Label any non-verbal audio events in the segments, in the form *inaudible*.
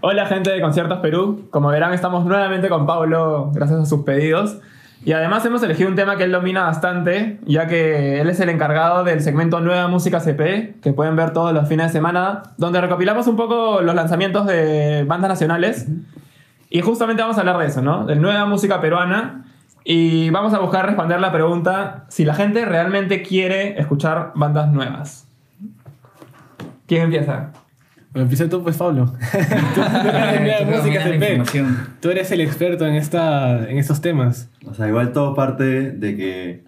Hola gente de Conciertos Perú. Como verán, estamos nuevamente con Pablo gracias a sus pedidos. Y además hemos elegido un tema que él domina bastante, ya que él es el encargado del segmento Nueva Música CP, que pueden ver todos los fines de semana, donde recopilamos un poco los lanzamientos de bandas nacionales. Y justamente vamos a hablar de eso, ¿no? De nueva música peruana. Y vamos a buscar responder la pregunta si la gente realmente quiere escuchar bandas nuevas. ¿Quién empieza? Empieza tú, pues, Pablo. tú, *laughs* tú eres de Tú música. Tú eres el experto en, esta, en estos temas. O sea, igual todo parte de que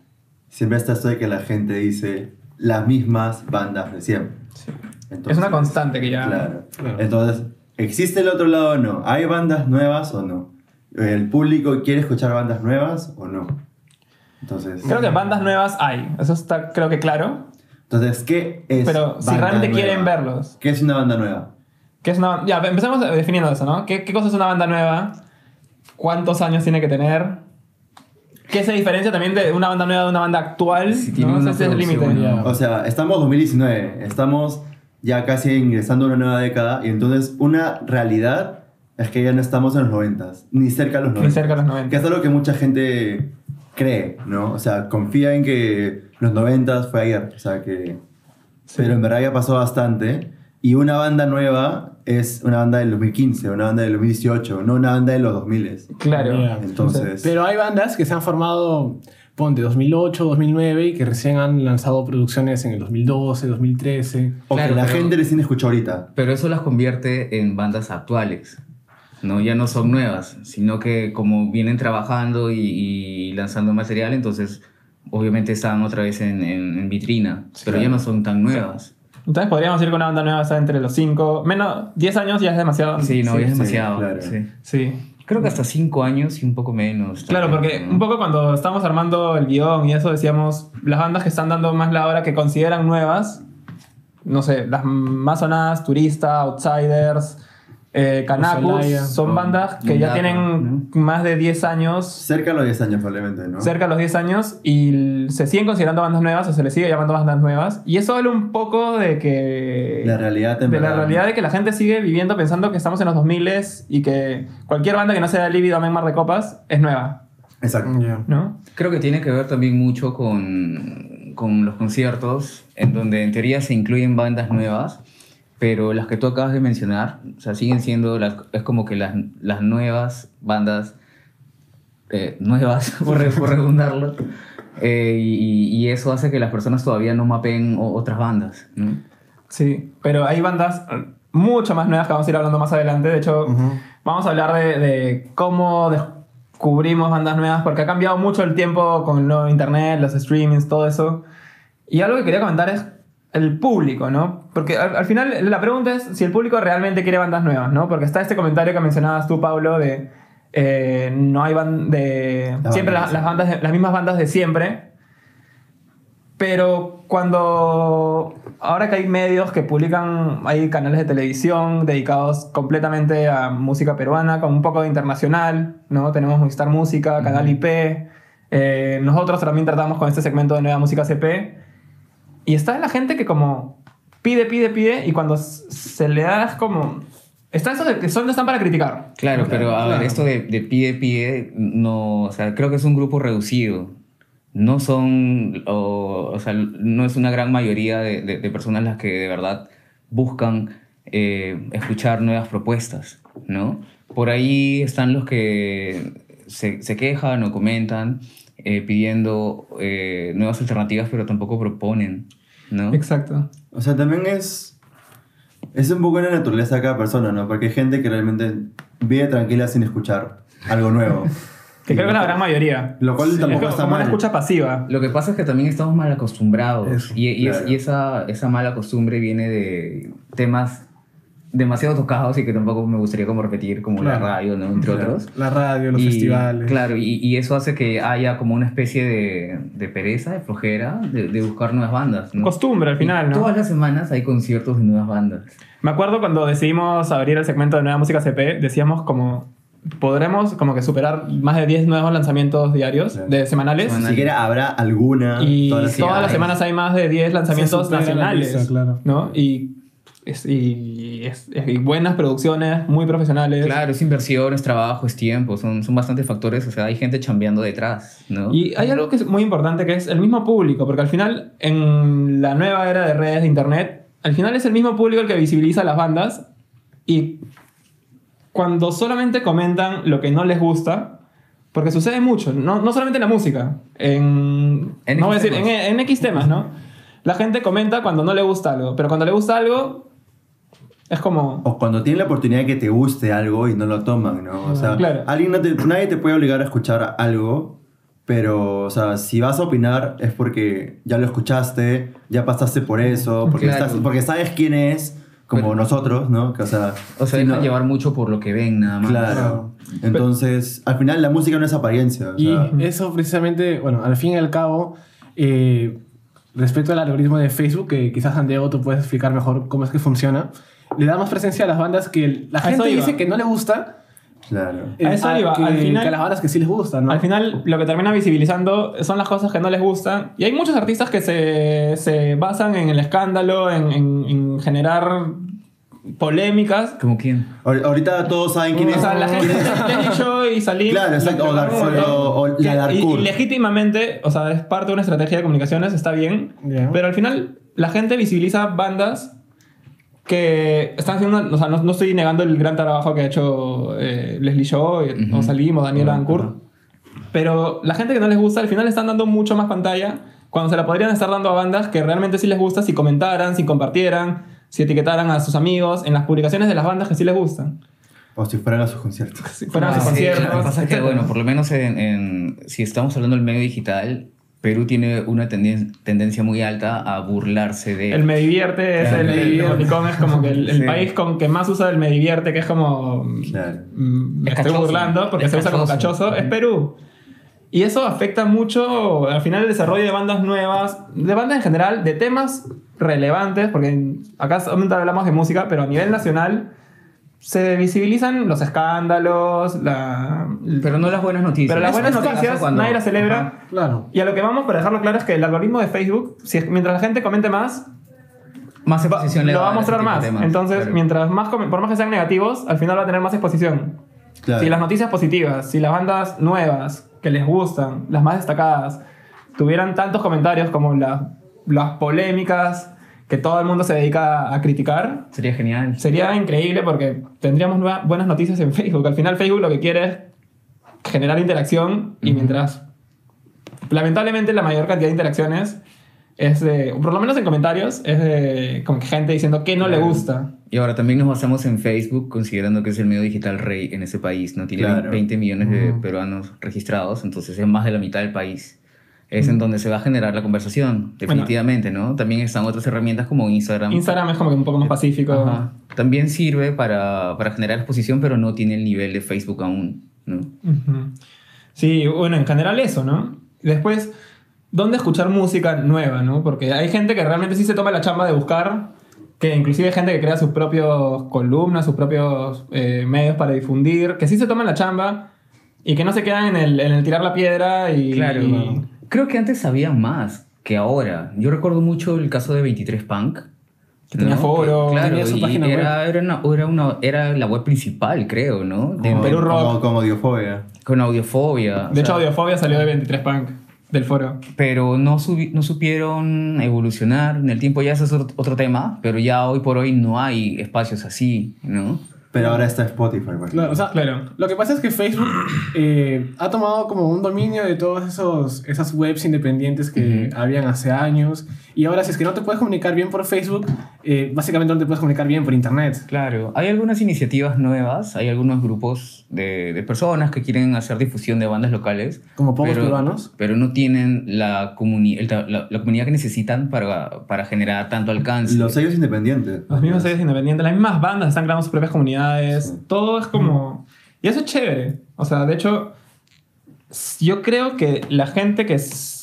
siempre está esto de que la gente dice las mismas bandas de siempre. es Entonces, una constante que ya... Claro. Claro. Entonces, ¿existe el otro lado o no? ¿Hay bandas nuevas o no? ¿El público quiere escuchar bandas nuevas o no? Entonces, Creo que bandas nuevas hay, eso está creo que claro. Entonces ¿qué es Pero si banda realmente nueva? quieren verlos. ¿Qué es una banda nueva? ¿Qué es una, ya, empecemos definiendo eso, ¿no? ¿Qué, ¿Qué cosa es una banda nueva? ¿Cuántos años tiene que tener? ¿Qué se diferencia también de una banda nueva de una banda actual? Si tiene ¿no? una Ese es el límite. ya. O sea, estamos 2019, estamos ya casi ingresando a una nueva década y entonces una realidad es que ya no estamos en los 90, ni cerca de los 90. Ni cerca de los 90. Que es algo que mucha gente cree, ¿no? O sea, confía en que los 90 fue ayer, o sea que... Pero en verdad ya pasó bastante y una banda nueva es una banda del 2015, una banda del 2018, no una banda de los 2000. Claro. Entonces, Pero hay bandas que se han formado, ponte, 2008, 2009 y que recién han lanzado producciones en el 2012, 2013. o Claro, que la pero- gente recién escuchó ahorita. Pero eso las convierte en bandas actuales. ¿no? Ya no son nuevas, sino que como vienen trabajando y, y lanzando material, entonces obviamente están otra vez en, en- en vitrina, pero ya no son tan nuevas. Entonces podríamos decir que una banda nueva está entre los 5... Menos 10 años ya es demasiado. Sí, no, Sí, ya es sí, demasiado. claro. sí. Sí. Creo que hasta 5 años y un poco menos. Claro, también, porque ¿no? un poco cuando estamos armando el guion y eso decíamos, las bandas que están dando más la hora que consideran nuevas, no sé, las más sonadas, Turista, Outsiders, eh, Kanakuz, Osalaya, son bandas que ya tienen más de 10 años, Cerca de los 10 años probablemente, ¿no? cerca de los 10 años, y se siguen considerando bandas nuevas o se les sigue llamando bandas nuevas. Y eso habla un poco de que... La realidad de la realidad ¿no? de que la gente sigue viviendo pensando que estamos en los 2000 y que cualquier banda que no sea Lívido o Mar de Copas es nueva, Exacto. ¿no? Creo que tiene que ver también mucho con, con los conciertos, en donde en teoría se incluyen bandas nuevas, pero las que tú acabas de mencionar, o sea, siguen siendo, las, es como que las, las nuevas bandas, eh, nuevas, *laughs* por, re- por redundarlo, eh, y, y eso hace que las personas todavía no mapen o- otras bandas. ¿no? Sí, pero hay bandas eh, mucho más nuevas que vamos a ir hablando más adelante. De hecho, vamos a hablar de, de cómo descubrimos bandas nuevas, porque ha cambiado mucho el tiempo con lo internet, los streamings, todo eso. Y algo que quería comentar es el público, ¿no? Porque al, al final la pregunta es si el público realmente quiere bandas nuevas, ¿no? Porque está este comentario que mencionabas tú, Pablo, de eh, no hay ban de siempre bandas las, bandas de- las mismas bandas de siempre. Pero cuando ahora que hay medios que publican, hay canales de televisión dedicados completamente a música peruana, con un poco de internacional, ¿no? Tenemos Movistar Música, Canal IP. eh, nosotros también tratamos con este segmento de Nueva Música CP. Y está la gente que como pide, pide, pide, y cuando se le da es como... Está eso de que son, están para criticar. Claro, pero a ver, esto de, de pie pie, no, o sea, creo que es un grupo reducido. No son, o, o sea, no es una gran mayoría de, de- de personas las que de verdad buscan eh, escuchar nuevas propuestas, ¿no? Por ahí están los que se, se quejan o comentan eh, pidiendo eh, nuevas alternativas, pero tampoco proponen, ¿no? Exacto. O sea, también es. Es un poco en la naturaleza de cada persona, ¿no? Porque hay gente que realmente vive tranquila sin escuchar algo nuevo. *laughs* Que creo que es la lo- gran mayoría. Lo cual Es tampoco como está una mal. escucha pasiva. Lo que pasa es que también estamos mal acostumbrados. Eso, y, es- y esa, esa mala costumbre viene de temas demasiado tocados y que tampoco me gustaría como repetir, como la radio, ¿no? entre Claro. otros. La radio, los Y, festivales. Claro, y, y eso hace que haya como una especie de, de pereza, de flojera, de, de buscar nuevas bandas. ¿no? Costumbre al final, Y ¿no? Todas las semanas hay conciertos de nuevas bandas. Me acuerdo cuando decidimos abrir el segmento de Nueva Música CP, decíamos como, podremos como que superar más de 10 nuevos lanzamientos diarios, Sí. de semanales. Semanal. Ni siquiera habrá alguna. Y todas las todas las hay. semanas hay más de 10 lanzamientos la nacionales. claro. ¿no? Y es- y, es- y buenas producciones, muy profesionales. Claro, es inversión, es trabajo, es tiempo, son, son bastantes factores, o sea, hay gente chambeando detrás, ¿no? Y hay algo que es muy importante que es el mismo público, porque al final en la nueva era de redes de internet, al final es el mismo público el que visibiliza las bandas y cuando solamente comentan lo que no les gusta, porque sucede mucho, no, no solamente en la música, en, En no voy a X decir, en, temas. en X temas, ¿no? La gente comenta cuando no le gusta algo, pero cuando le gusta algo es como... O cuando tienen la oportunidad de que te guste algo y no lo toman, ¿no? O sea, Claro. alguien no te- nadie te puede obligar a escuchar algo, pero, o sea, si vas a opinar es porque ya lo escuchaste, ya pasaste por eso, porque, Claro. estás, porque sabes quién es, como Bueno. nosotros, ¿no? Que, o sea, o sea, si dejan no- llevar mucho por lo que ven, nada más. Claro. Entonces, al final la música no es apariencia. o Y sea, eso precisamente, bueno, al fin y al cabo, eh, respecto al algoritmo de Facebook, que quizás Santiago tú puedes explicar mejor cómo es que funciona, le da más presencia a las bandas que la gente dice que no le gusta, claro. eh, A eso iba, que, al final- que a las bandas que sí les gusta, ¿no? Al final, lo que termina visibilizando son las cosas que no les gustan. Y hay muchos artistas que se, se basan en el escándalo, en, en- en generar polémicas. ¿Como quién? Ahor- Ahorita todos saben quién O es. sea, la gente Show y Salim. Claro, exacto, o le Dar- pegaron un montón. o- o la Que- y, legítimamente, o sea, es parte de una estrategia de comunicaciones, está bien. Ya. Pero al final, la gente visibiliza bandas que están haciendo. O sea, no, no estoy negando el gran trabajo que ha hecho eh, Leslie Show, eh, o Salim, o Daniel Ancourt. Pero la gente que no les gusta, al final le están dando mucho más pantalla cuando se la podrían estar dando a bandas que realmente sí les gusta si comentaran, si compartieran, si etiquetaran a sus amigos en las publicaciones de las bandas que sí les gustan. O si fueran a sus conciertos. Si fueran a sus Sí, conciertos. lo que pasa es que, bueno, por lo menos en, en- si estamos hablando del medio digital, Perú tiene una tenden- tendencia muy alta a burlarse de... El Me Divierte es Claro, el, Me el Divierte. emoticón es como que el, el Sí. país con que más usa el Me Divierte, que es como. Claro. mm, Me Es estoy cachoso. burlando porque Es se usa como cachoso. cachoso, es Perú. Y eso afecta mucho al final el desarrollo de bandas nuevas, de bandas en general, de temas relevantes, porque acá solamente hablamos de música, pero a nivel nacional se visibilizan los escándalos, la, Pero no las buenas noticias. pero las buenas noticias cuando- nadie las celebra. Ajá. Claro. Y a lo que vamos, para dejarlo claro, es que el algoritmo de Facebook, si es- mientras la gente comente más, Más va- exposición le lo va a mostrar de más. temas, Entonces, claro. mientras más, por más que sean negativos, al final va a tener más exposición. Claro. Si las noticias positivas, si las bandas nuevas que les gustan, las más destacadas, tuvieran tantos comentarios como la- las polémicas que todo el mundo se dedica a, criticar, Sería genial. sería increíble porque tendríamos nueva- buenas noticias en *laughs* Facebook. Al final Facebook lo que quiere es generar interacción y mientras lamentablemente la mayor cantidad de interacciones es de, por lo menos en comentarios, es de como que gente diciendo que no le gusta. Y ahora también nos basamos en Facebook, considerando que es el medio digital rey en ese país. No tiene Claro. 20 millones de peruanos registrados, entonces es más de la mitad del país. Es en donde se va a generar la conversación, definitivamente, ¿no? También están otras herramientas como Instagram. Instagram es como que un poco más pacífico. Ajá. También sirve para, para generar exposición, pero no tiene el nivel de Facebook aún, ¿no? Sí, bueno, en general eso, ¿no? Después, ¿dónde escuchar música nueva, no? Porque hay gente que realmente sí se toma la chamba de buscar, que inclusive hay gente que crea sus propios columnas, sus propios eh, medios para difundir, que sí se toman la chamba y que no se quedan en el, en el tirar la piedra y... Claro. y- Creo que antes sabía más que ahora. Yo recuerdo mucho el caso de 23 Punk. Que tenía foro, claro, tenía su y página era, era, una, era, una- era la web principal, creo, ¿no? De- Como Perú Rock. como Diofobia. con audiofobia. o de hecho, sea, Audiofobia salió de 23 Punk, del foro. Pero no, subi- no supieron evolucionar en el tiempo, ya ese es otro, otro tema, pero ya hoy por hoy no hay espacios así, ¿no? Pero ahora está Spotify, pues. Claro, o sea, Claro. Lo que pasa es que Facebook *clears throat* eh, ha tomado como un dominio de todas esos, esas webs independientes que habían hace años. Y ahora, si es que no te puedes comunicar bien por Facebook, eh, básicamente no te puedes comunicar bien por Internet. Claro, hay algunas iniciativas nuevas, hay algunos grupos de, de personas que quieren hacer difusión de bandas locales. Como pocos peruanos. Pero no tienen la, comuni- el la, la comunidad que necesitan para, para generar tanto alcance. Los sellos independientes. Los mismos sellos independientes, las mismas bandas están creando sus propias comunidades. Sí. Todo es como. Y eso es chévere. O sea, de hecho, yo creo que la gente que. s-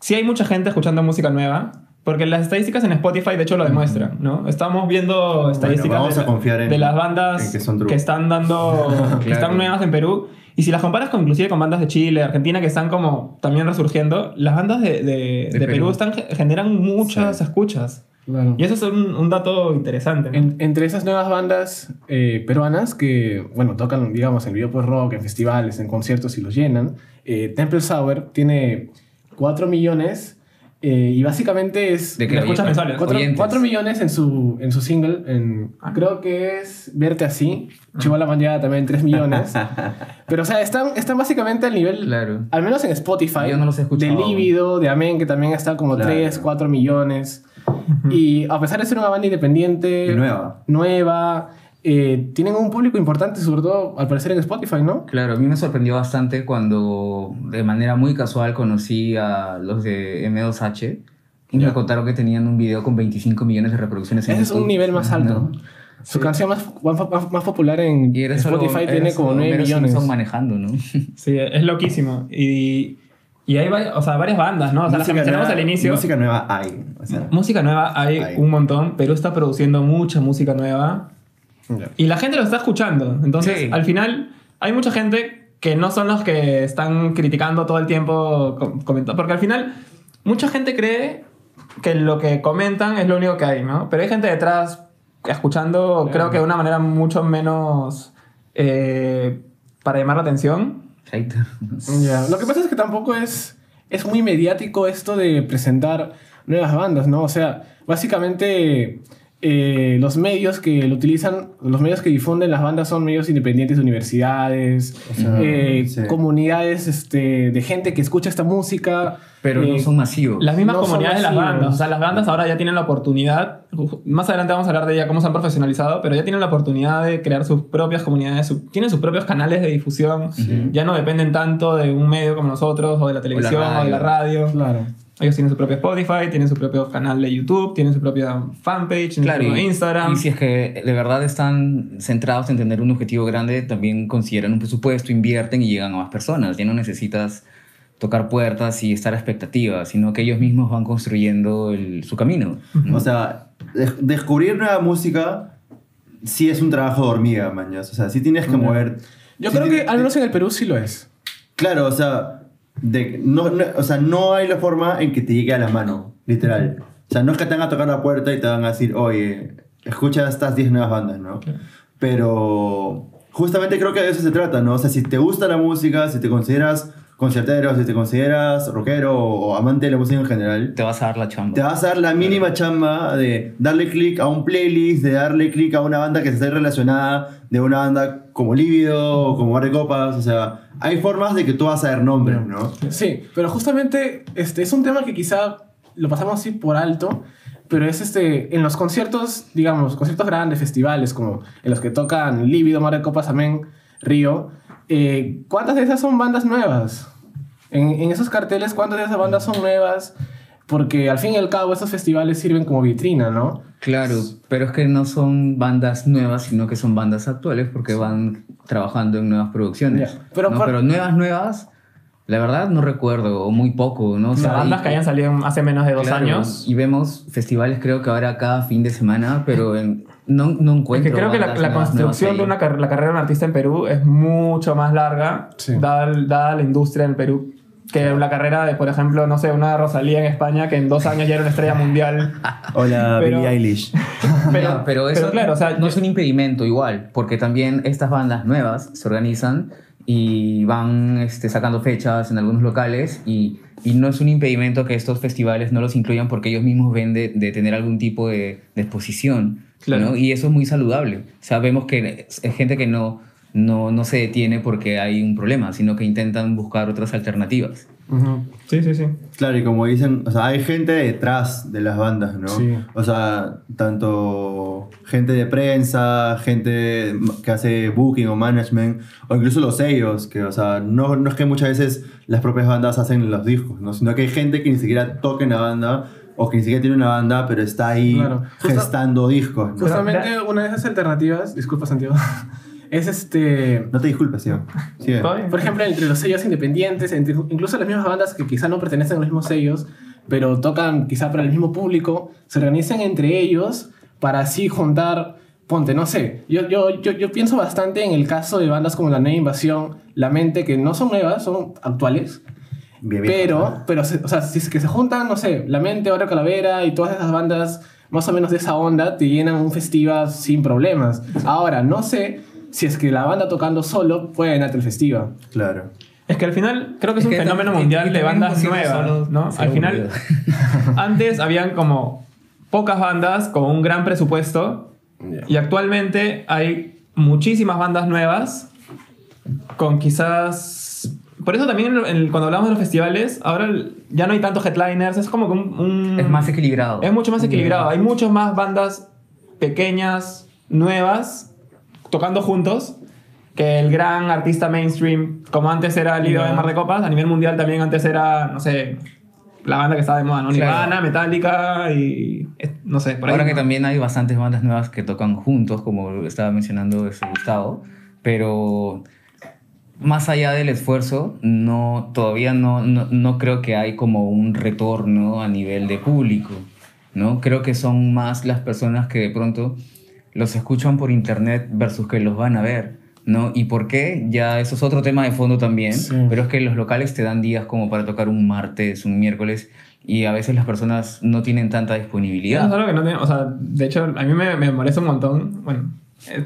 Sí hay mucha gente escuchando música nueva. Porque las estadísticas en Spotify, de hecho, lo demuestran, ¿no? Estamos viendo estadísticas vamos de, confiar en- de las bandas que son que están dando, *laughs* que Claro. están nuevas en Perú. Y si las comparas con, inclusive con bandas de Chile, Argentina, que están como también resurgiendo, las bandas de, de- de Perú. Perú. están, generan muchas Sí. escuchas. Claro. Y eso es un, un dato interesante. ¿no? En- entre esas nuevas bandas eh, peruanas que, bueno, tocan, digamos, en video por rock, en festivales, en conciertos y los llenan, eh, Temple Sour tiene 4 millones eh, y básicamente es... ¿De qué? ¿Me escuchas mensuales? 4, Oyentes. millones en su, en su single, en, Ah. creo que es Verte Así, Chihuahua Manjada también 3 millones. *laughs* Pero o sea, están, están básicamente al nivel, Claro. al menos en Spotify, Yo no los he escuchado. de Líbido, de Amén, que también está como Claro. 3, 4 millones. Y a pesar de ser una banda independiente, Y nueva. nueva, eh, tienen un público importante, sobre todo al parecer en Spotify, ¿no? Claro, a mí me sorprendió bastante cuando de manera muy casual conocí a los de M2H y Ya. me contaron que tenían un video con 25 millones de reproducciones en Ese es un YouTube. nivel más alto. No. Su canción más, más, más popular en Y eres solo- Spotify tiene como solo 9 Homero millones. Simpson manejando, ¿no? Sí, es loquísimo. Y, y hay o sea, varias bandas, ¿no? O sea, las que Música mencionamos nueva- al inicio. Música nueva hay. O sea, Música nueva hay Hay. un montón. Perú está produciendo mucha música nueva. Ya. Y la gente lo está escuchando. Entonces, Sí. al final, hay mucha gente que no son los que están criticando todo el tiempo. Porque al final, mucha gente cree que lo que comentan es lo único que hay, ¿no? Pero hay gente detrás escuchando, creo que de una manera mucho menos eh, para llamar la atención. Lo que pasa es que tampoco es, es muy mediático esto de presentar nuevas bandas, ¿no? O sea, básicamente eh, los medios que lo utilizan, los medios que difunden las bandas son medios independientes de universidades, sea, eh, sí. comunidades este, de gente que escucha esta música. Pero eh, no son masivos. Las mismas No comunidades de las bandas. O sea, las bandas ahora ya tienen la oportunidad. Más adelante vamos a hablar de ya cómo se han profesionalizado, pero ya tienen la oportunidad de crear sus propias comunidades. su- tienen sus propios canales de difusión. Ya no dependen tanto de un medio como nosotros, o de la televisión, o, de la radio. Claro. Ellos tienen su propio Spotify, tienen su propio canal de YouTube, tienen su propia fanpage, tienen Claro, su propio y, Instagram. y si es que de verdad están centrados en tener un objetivo grande, también consideran un presupuesto, invierten y llegan a más personas. Ya no necesitas tocar puertas y estar a expectativa, sino que ellos mismos van construyendo el- su camino. ¿no? O sea, de- descubrir nueva música sí es un trabajo de hormiga, mañas. O sea, sí tienes que mover. Yo sí creo que al menos en el Perú sí lo es. Claro, o sea, de, no, no- o sea, no hay la forma en que te llegue a la mano, literal. O sea, no es que te van a tocar la puerta y te van a decir, oye, escucha estas 10 nuevas bandas, ¿no? Pero justamente creo que de eso se trata, ¿no? O sea, si te gusta la música, si te consideras concertero, si te consideras rockero o amante de la música en general, Te vas a dar la chamba. te vas a dar la mínima chamba de darle clic a un playlist, de darle clic a una banda que esté relacionada de una banda como Lívido o como Bar de Copas. O sea, hay formas de que tú vas a dar nombres, ¿no? Sí, pero justamente este es un tema que quizá lo pasamos así por alto, pero es este en los conciertos, digamos, conciertos grandes, festivales como en los que tocan Lívido, Mar de Copas, Amén, Río, eh, ¿cuántas de esas son bandas nuevas? En, en esos carteles, ¿cuántas de esas bandas son nuevas? Porque al fin y al cabo esos festivales sirven como vitrina, ¿no? Claro, pero es que no son bandas nuevas, sino que son bandas actuales porque van trabajando en nuevas producciones. Ya, pero ¿no? por- Pero nuevas, nuevas, la verdad no recuerdo, o muy poco, ¿no? O sea, bandas y- que hayan salido hace menos de dos claro, años. Y vemos festivales creo que ahora cada fin de semana, pero *laughs* en- no, no Es encuentro que creo que la, la construcción de una car- la carrera de un artista en Perú es mucho más larga, Sí. dada, dada la industria en el Perú, que la carrera de, por ejemplo, no sé, una Rosalía en España que en dos años ya era una estrella mundial. *laughs* Hola, Pero- Billie Eilish. *laughs* Pero, Ya, pero eso claro, o sea, no es un impedimento igual, porque también estas bandas nuevas se organizan y van este, sacando fechas en algunos locales y, y no es un impedimento que estos festivales no los incluyan porque ellos mismos ven de, de tener algún tipo de, de exposición. Claro. ¿no? Y eso es muy saludable. Sabemos que es gente que no, no, no se detiene porque hay un problema, sino que intentan buscar otras alternativas. sí, sí, sí. Claro, y como dicen, o sea, hay gente detrás de las bandas, ¿no? Sí. O sea, tanto gente de prensa, gente que hace booking o management, o incluso los sellos, que, o sea, no, no es que muchas veces las propias bandas hacen los discos, ¿no? Sino que hay gente que ni siquiera toca en la banda, o que ni siquiera tiene una banda, pero está ahí Claro. Justa- gestando discos, ¿no? Justamente una de esas alternativas, disculpa Santiago, *laughs* es este No te disculpes, tío. Por ejemplo, entre los sellos independientes, entre incluso las mismas bandas que quizá no pertenecen a los mismos sellos, pero tocan quizá para el mismo público, se organizan entre ellos para así juntar, ponte, no sé, yo, yo, yo, yo pienso bastante en el caso de bandas como La Nueva Invasión, La Mente, que no son nuevas, son actuales, Bien, bien. pero, o sea, si es que se juntan, no sé, La Mente, Oro Calavera y todas esas bandas más o menos de esa onda te llenan un festival sin problemas. Ahora, no sé si es que la banda tocando solo puede llenarte el festival. Claro. Es que al final creo que es, Es un que fenómeno mundial de bandas nuevas, ¿no? Al final, *laughs* antes habían como pocas bandas con un gran presupuesto y actualmente hay muchísimas bandas nuevas con quizás... Por eso también en- cuando hablamos de los festivales, ahora el- ya no hay tantos headliners, es como que un... un- Es más equilibrado. es mucho más equilibrado. Hay muchas más bandas pequeñas, nuevas, tocando juntos, que el gran artista mainstream, como antes era Lido de Mar de Copas, a nivel mundial también antes era, no sé, la banda que estaba de moda, ¿no? Claro. Nirvana, Metallica y no sé, por ahí. Ahora que también hay bastantes bandas nuevas que tocan juntos, como estaba mencionando este Gustavo, pero más allá del esfuerzo, no, todavía no, no, no creo que hay como un retorno a nivel de público, ¿no? Creo que son más las personas que de pronto los escuchan por internet versus que los van a ver, ¿no? ¿Y por qué? Ya eso es otro tema de fondo también, Sí. pero es que los locales te dan días como para tocar un martes, un miércoles, y a veces las personas no tienen tanta disponibilidad. Es algo que no tiene, o sea, de hecho, a mí me, me molesta un montón. Bueno,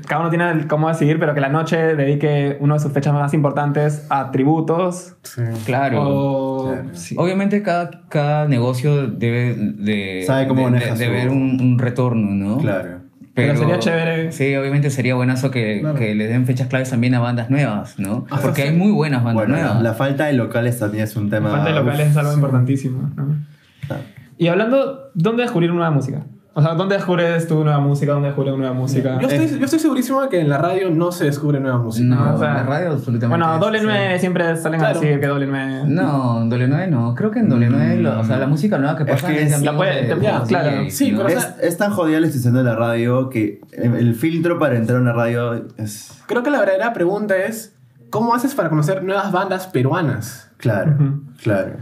cada uno tiene el cómo decidir, pero que la noche dedique una de sus fechas más importantes a tributos. Sí. Claro. O, Claro. sí. Obviamente cada, cada negocio debe de, Sabe cómo de, maneja de- de ver un, un retorno, ¿no? Claro. Pero sería chévere. Sí, obviamente sería buenazo que, Claro. que les den fechas claves también a bandas nuevas, ¿no? Ajá, Porque sí. hay muy buenas bandas Bueno, la, nuevas. la falta de locales también es un tema. La falta de locales uf, es algo importantísimo. ¿no? claro. Y hablando, ¿dónde descubrir nueva música? O sea, ¿dónde descubres tu nueva música? ¿Dónde descubres nueva música? Yo estoy, yo estoy segurísimo de que en la radio no se descubre nueva música. No, o sea, la radio absolutamente. Bueno, doble sí. 9 siempre salen Claro. a decir que doble 9. No, doble 9 no. Creo que en doble 9, lo- o sea, la música nueva que pasa que es de es- la puede- de- ya, claro. Sí, ¿no? pero- Es, es tan jodida la institución de la radio que el filtro para entrar a una radio es. Creo que la verdadera pregunta es, ¿cómo haces para conocer nuevas bandas peruanas? Claro, claro.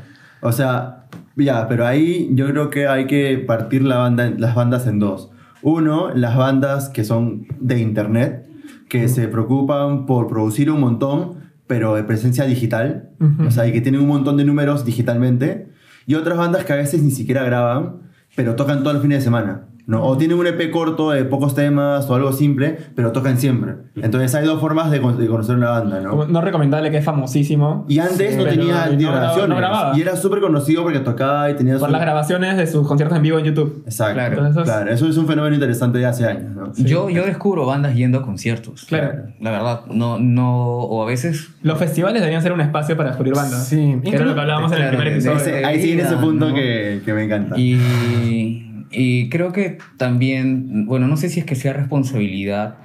O sea, ya, pero ahí yo creo que hay que partir la banda, las bandas en dos. Uno, las bandas que son de internet, que se preocupan por producir un montón, pero de presencia digital. Ujú. O sea, y que tienen un montón de números digitalmente. Y otras bandas que a veces ni siquiera graban, pero tocan todos los fines de semana. ¿No? O tienen un EP corto de pocos temas o algo simple, pero tocan siempre. Entonces hay dos formas de, con- de conocer una banda, ¿no? Como No recomendable que es famosísimo. Y antes no Pero tenía no grabaciones. no grababa. y era súper conocido porque tocaba y tenía Por su- las grabaciones de sus conciertos en vivo en YouTube. Exacto. Claro. Claro. Entonces- eso es un fenómeno interesante de hace años, ¿no? Yo, yo descubro bandas yendo a conciertos. Claro. La verdad, no, no, o a veces Los festivales deberían ser un espacio para descubrir bandas. Sí. Que era lo que hablábamos en el Claro, primer episodio. Ese- ahí sí en ese punto ¿no? que, que me encanta. Y, y creo que también, bueno, no sé si es que sea responsabilidad,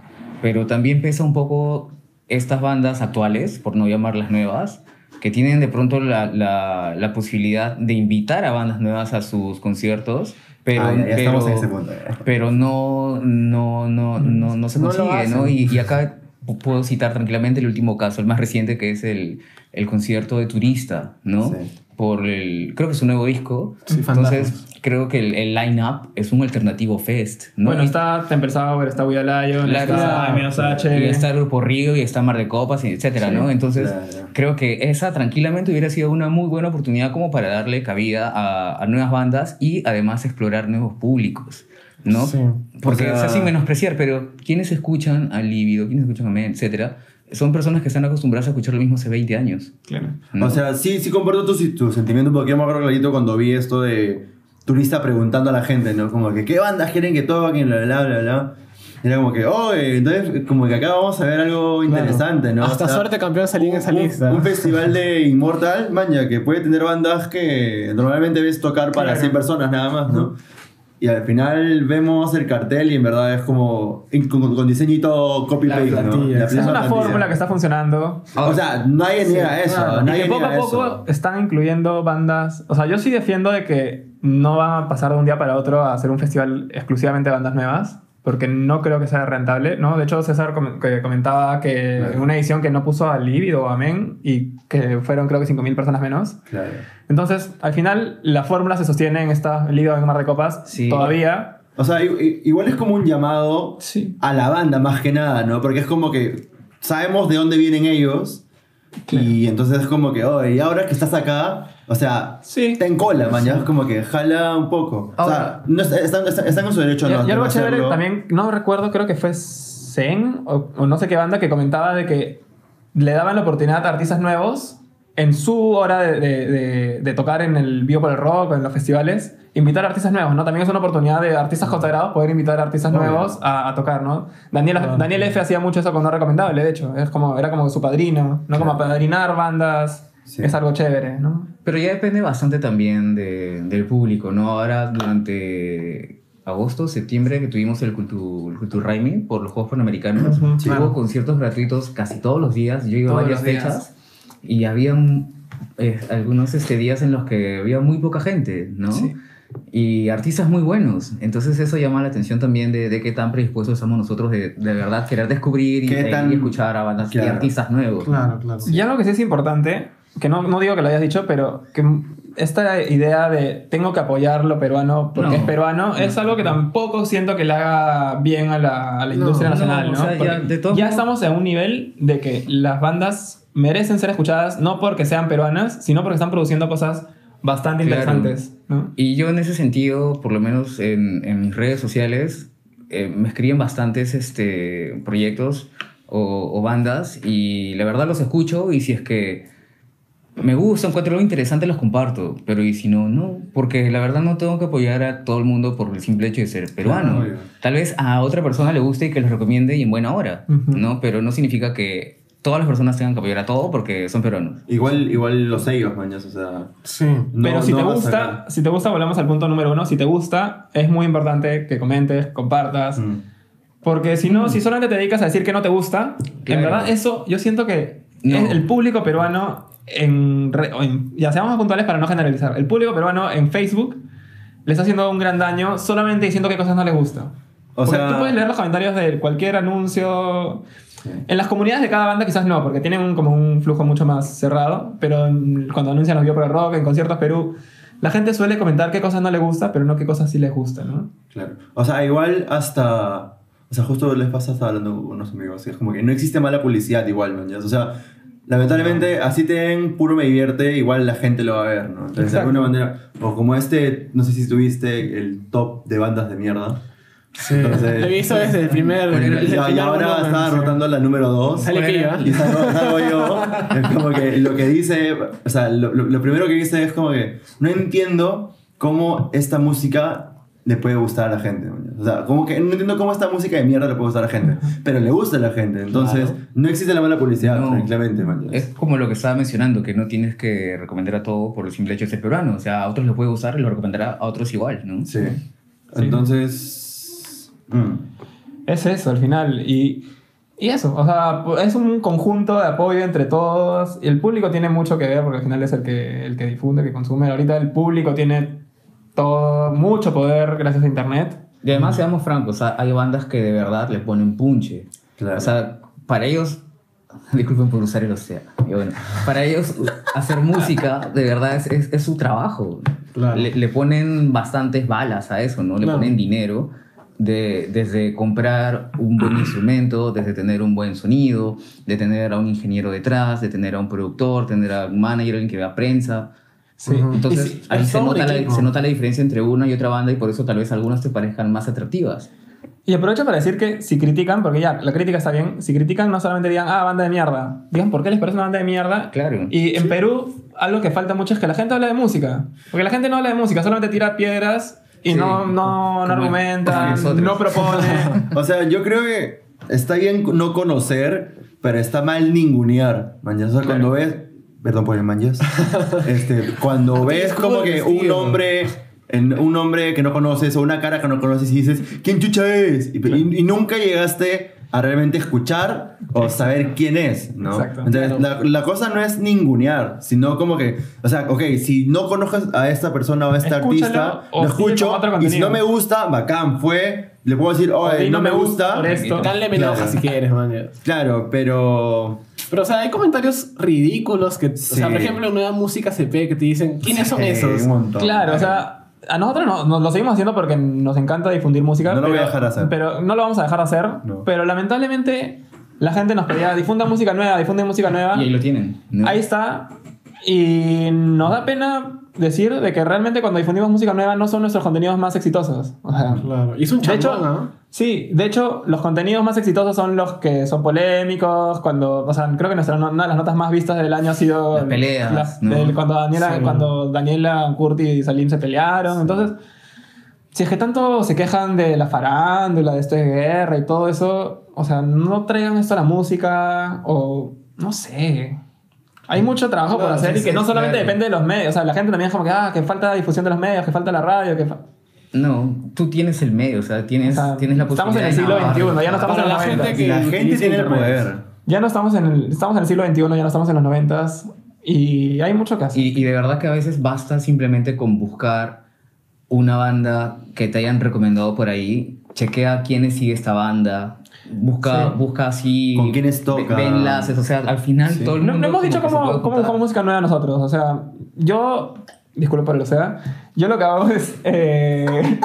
pero también pesa un poco estas bandas actuales, por no llamarlas nuevas, que tienen de pronto la, la, la posibilidad de invitar a bandas nuevas a sus conciertos, pero, Ah, ya, ya pero, en ese punto. pero no, no, no, no, no se No lo consigue, ¿no? Y, y acá pu- puedo citar tranquilamente el último caso, el más reciente, que es el, el concierto de Turista, ¿no? Sí. Por el, creo que es su nuevo disco. Sí, Entonces. Creo que el, el line-up es un alternativo fest, ¿no? Bueno, está Temple Sour, está We Lion, está está- Menos H. y está el Grupo Río y está Mar de Copas, y etcétera, Sí, ¿no? Entonces, claro. creo que esa tranquilamente hubiera sido una muy buena oportunidad como para darle cabida a, a nuevas bandas y además explorar nuevos públicos, ¿no? Sí. Porque, O sea- o sea, sin menospreciar, pero quienes escuchan a Líbido, quienes escuchan a Men, etcétera, son personas que están acostumbradas a escuchar lo mismo hace 20 años. Claro. ¿no? O sea, sí, sí comparto tu, tu sentimiento porque yo me acuerdo clarito cuando vi esto de turista preguntando a la gente, ¿no? Como que, ¿qué bandas quieren que toquen? Bla, bla, bla, bla. Era como que, oh, entonces, como que acá vamos a ver algo interesante, ¿no? Hasta O sea, suerte campeón salí en esa lista. Un festival de Immortal, maña, que puede tener bandas que normalmente ves tocar para Claro. 100 personas nada más, ¿no? Y al final vemos el cartel y en verdad es como con, con todo copy-paste, ¿no? Es una plantilla. fórmula que está funcionando. O sea, nadie niega eso, claro. Y que poco a poco eso. están incluyendo bandas. O sea, yo sí defiendo de que no van a pasar de un día para otro a hacer un festival exclusivamente de bandas nuevas. Porque no creo que sea rentable, ¿no? De hecho, César com- que comentaba que Claro. en una edición que no puso a Líbido o a Men y que fueron creo que 5.000 personas menos. Claro. Entonces, al final, la fórmula se sostiene en esta Líbido en Mar de Copas Sí. todavía. O sea, igual es como un llamado Sí. a la banda más que nada, ¿no? Porque es como que sabemos de dónde vienen ellos, Y entonces es como que, oh, y ahora que estás acá, o sea, Sí. está en cola, man, ya es como que jala un poco. o sea, Ahora- no, está- están, están, están en su derecho Y, no, y de algo no chévere también, no recuerdo, creo que fue Zen o, o no sé qué banda que comentaba de que le daban la oportunidad a artistas nuevos en su hora de, de- de- de tocar en el Vivo por el Rock o en los festivales, invitar a artistas nuevos, ¿no? También es una oportunidad de artistas consagrados poder invitar a artistas Obvio. nuevos a, a tocar, ¿no? Daniel, Claro. Daniel F. hacía mucho eso con No Recomendable, de hecho. Es como, era como su padrino, ¿no? Como padrinar bandas. Sí. Es algo chévere, ¿no? Pero ya depende bastante también de- del público, ¿no? Ahora durante agosto, septiembre, que tuvimos el Cultur, el por los Juegos Panamericanos, Ujú, hubo claro. conciertos gratuitos casi todos los días. Yo ido a varias fechas y había algunos este, días en los que había muy poca gente, ¿no? Sí. Y artistas muy buenos. Entonces eso llama la atención también de, de qué tan predispuestos estamos nosotros de, de verdad querer descubrir y, Qué y tan- escuchar a bandas y Claro. artistas nuevos. ¿no? Claro, claro. Y algo que sí es importante, que no, no digo que lo hayas dicho, pero que esta idea de tengo que apoyar lo peruano porque No. es peruano, es algo que tampoco siento que le haga bien a la, a la No, industria no, nacional, o ¿no? sea, ya, de ya modos- estamos en un nivel de que las bandas merecen ser escuchadas no porque sean peruanas, sino porque están produciendo cosas bastante Claro. interesantes, ¿no? Y yo en ese sentido, por lo menos en, en mis redes sociales, eh, me escriben bastantes este, proyectos o, o bandas y la verdad los escucho y si es que me gusta, encuentro algo interesante, los comparto. Pero y si no, no. Porque la verdad no tengo que apoyar a todo el mundo por el simple hecho de ser peruano. Claro. Tal vez a otra persona le guste y que los recomiende y en buena hora. ¿no? Pero no significa que todas las personas tengan que apoyar a todo porque son peruanos. Igual, igual los sellos, mañas, o sea... Sí. no- Pero si no te gusta, sacar- si te gusta, volvemos al punto número uno. Si te gusta, es muy importante que comentes, compartas. Mm. Porque si no, si solamente te dedicas a decir que no te gusta, en Claro. verdad eso yo siento que No. es el público peruano en, en- ya seamos puntuales para no generalizar, el público peruano en Facebook le está haciendo un gran daño solamente diciendo qué cosas no le gusta. O Porque sea- tú puedes leer los comentarios de cualquier anuncio. En las comunidades de cada banda quizás no, porque tienen un- como un flujo mucho más cerrado, pero en- cuando anuncian los el Rock, en conciertos Perú, la gente suele comentar qué cosas no le gusta, pero no qué cosas sí les gusta, ¿no? Claro. O sea, igual hasta... O sea, justo les pasa, estaba hablando con unos amigos, es como que no existe mala publicidad igual, man. O sea, lamentablemente, así te den puro me divierte, igual la gente lo va a ver, ¿no? Entonces, de Exacto. alguna manera... O como este, no sé si tuviste el top de bandas de mierda. Sí. Entonces- Lo he visto desde el primer. El Y, y primer ahora volumen, estaba sí. rotando la número 2. Sale que iba. Y salgo, salgo yo. Es como que lo que dice, o sea, lo, lo- lo primero que dice es como que no entiendo cómo esta música le puede gustar a la gente. man. O sea, como que no entiendo cómo esta música de mierda le puede gustar a la gente, pero le gusta a la gente. Entonces, Claro. no existe la mala publicidad, No. tranquilamente. man. Es como lo que estaba mencionando, que no tienes que recomendar a todo por el simple hecho de ser peruano. O sea, a otros les puede gustar y lo recomendará a otros igual, ¿no? Sí. Entonces. mm. Es eso al final. Y, y eso, o sea, es un conjunto de apoyo entre todos. Y el público tiene mucho que ver porque al final es el que, el que difunde, el que consume. Ahorita el público tiene todo, mucho poder gracias a Internet. Y además, seamos francos, o sea, hay bandas que de verdad le ponen punche. Claro. O sea, para ellos, *laughs* disculpen por usar el océano, bueno, para ellos hacer música de verdad es, es, es su trabajo. Claro. Le, le ponen bastantes balas a eso, ¿no? Le Claro. ponen dinero. De, desde comprar un buen instrumento, desde tener un buen sonido, de tener a un ingeniero detrás, de tener a un productor, tener a un manager, alguien que vea prensa. Sí. Entonces, sí, ahí se nota, la, se nota la diferencia entre una y otra banda y por eso tal vez algunas te parezcan más atractivas. Y aprovecho para decir que si critican, porque ya, la crítica está bien, si critican no solamente digan, ah, banda de mierda. Digan, ¿por qué les parece una banda de mierda? Claro. Y en Perú, algo que falta mucho es que la gente hable de música. Porque la gente no habla de música, solamente tira piedras y Sí, no, no, no argumenta, no propone. *laughs* O sea, yo creo que está bien no conocer, pero está mal ningunear. Mañana, o sea, cuando ves. Perdón por el manjas. *laughs* este, cuando ves como que un hombre. En un hombre que no conoces o una cara que no conoces y dices, ¿quién chucha es? Y, y- y nunca llegaste a realmente escuchar o saber quién es, ¿no? Exacto. Entonces, la, la cosa no es ningunear, sino como que, o sea, ok, si no conoces a esta persona o a este Escúchalo artista, o lo escucho y si no me gusta, bacán, fue, le puedo decir, oye, di, no, me gusta, por esto. Dale Claro. si quieres, man. Claro, pero. Pero, o sea, hay comentarios ridículos que, o sea, por ejemplo, en Nueva Música CP que te dicen, ¿quiénes son Sí, esos? un. Claro, o sea, a nosotros no- nos lo seguimos haciendo porque nos encanta difundir música. No lo voy a dejar hacer. Pero no lo vamos a dejar hacer. No. Pero lamentablemente la gente nos pedía, difunda música nueva, difunde música nueva. Y ahí lo tienen. ¿no? Ahí está. Y nos da pena decir de que realmente cuando difundimos música nueva no son nuestros contenidos más exitosos. O sea, Claro. Y es un de hecho, chambón, ¿ah? sí, de hecho, los contenidos más exitosos son los que son polémicos, cuando, o sea, creo que nuestra, una de las notas más vistas del año ha sido Las peleas, las- ¿no? del- cuando, Daniela, Sí. cuando Daniela, Curti y Salim se pelearon. Entonces, si es que tanto se quejan de la farándula, de esto de guerra y todo eso, o sea, no traigan esto a la música o no sé. Hay mucho trabajo por hacer sí, y que sí, no solamente claro. depende de los medios. O sea, la gente también es como que, ah, que falta difusión de los medios, que falta la radio, que... fa- No, tú tienes el medio, o sea, tienes, O sea, tienes la estamos en posibilidad. el siglo. XXI, ya no estamos en los la gente 90. que- la gente tiene el poder. Ya no estamos en el, estamos en el siglo XXI, ya no estamos en los 90 y hay mucho que hacer. Y, y de verdad que a veces basta simplemente con buscar una banda que te hayan recomendado por ahí, chequea quiénes sigue esta banda, busca, Sí. busca así... Con quiénes toca. Ve, ve enlaces, o sea, al final todo el No, mundo... no hemos dicho cómo, cómo buscamos música nueva nosotros. O sea, yo, disculpe por el o sea, yo lo que hago es, eh,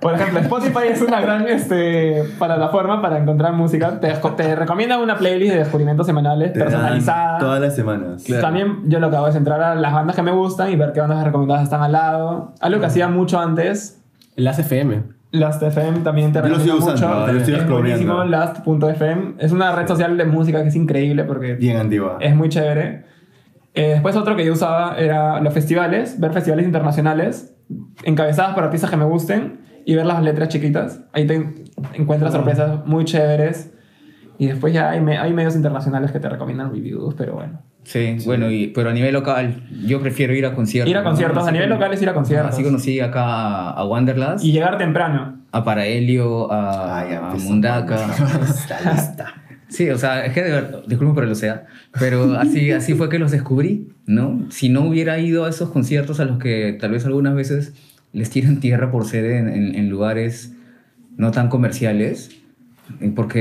por ejemplo, Spotify es una gran este, plataforma para encontrar música. Te, te recomienda una playlist de descubrimientos semanales Te personalizada. Todas las semanas. También yo lo que hago es entrar a las bandas que me gustan y ver qué bandas recomendadas están al lado. Algo que hacía mucho antes. Las FM. Last.fm también te recomiendo sigo usando, mucho. yo estoy es buenísimo, Last.fm. Es una red social de música que es increíble porque Bien antigua. es muy chévere. Eh, después otro que yo usaba era los festivales, ver festivales internacionales encabezadas por artistas que me gusten y ver las letras chiquitas. Ahí te encuentras sorpresas muy chéveres. Y después ya hay, me- hay medios internacionales que te recomiendan reviews, pero bueno. Sí, bueno, y, pero a nivel local, yo prefiero ir a conciertos. Ir a conciertos, a nivel local es ir a conciertos. Así conocí acá a Wanderlust, Y llegar temprano. a Parahelio, a, Ah, ya a. Mundaka. Está *laughs* lista. Sí, o sea, es que de verdad, disculpen por el o sea, pero así, así fue que los descubrí, ¿no? Si no hubiera ido a esos conciertos a los que tal vez algunas veces les tiran tierra por ser en, en- en lugares no tan comerciales, porque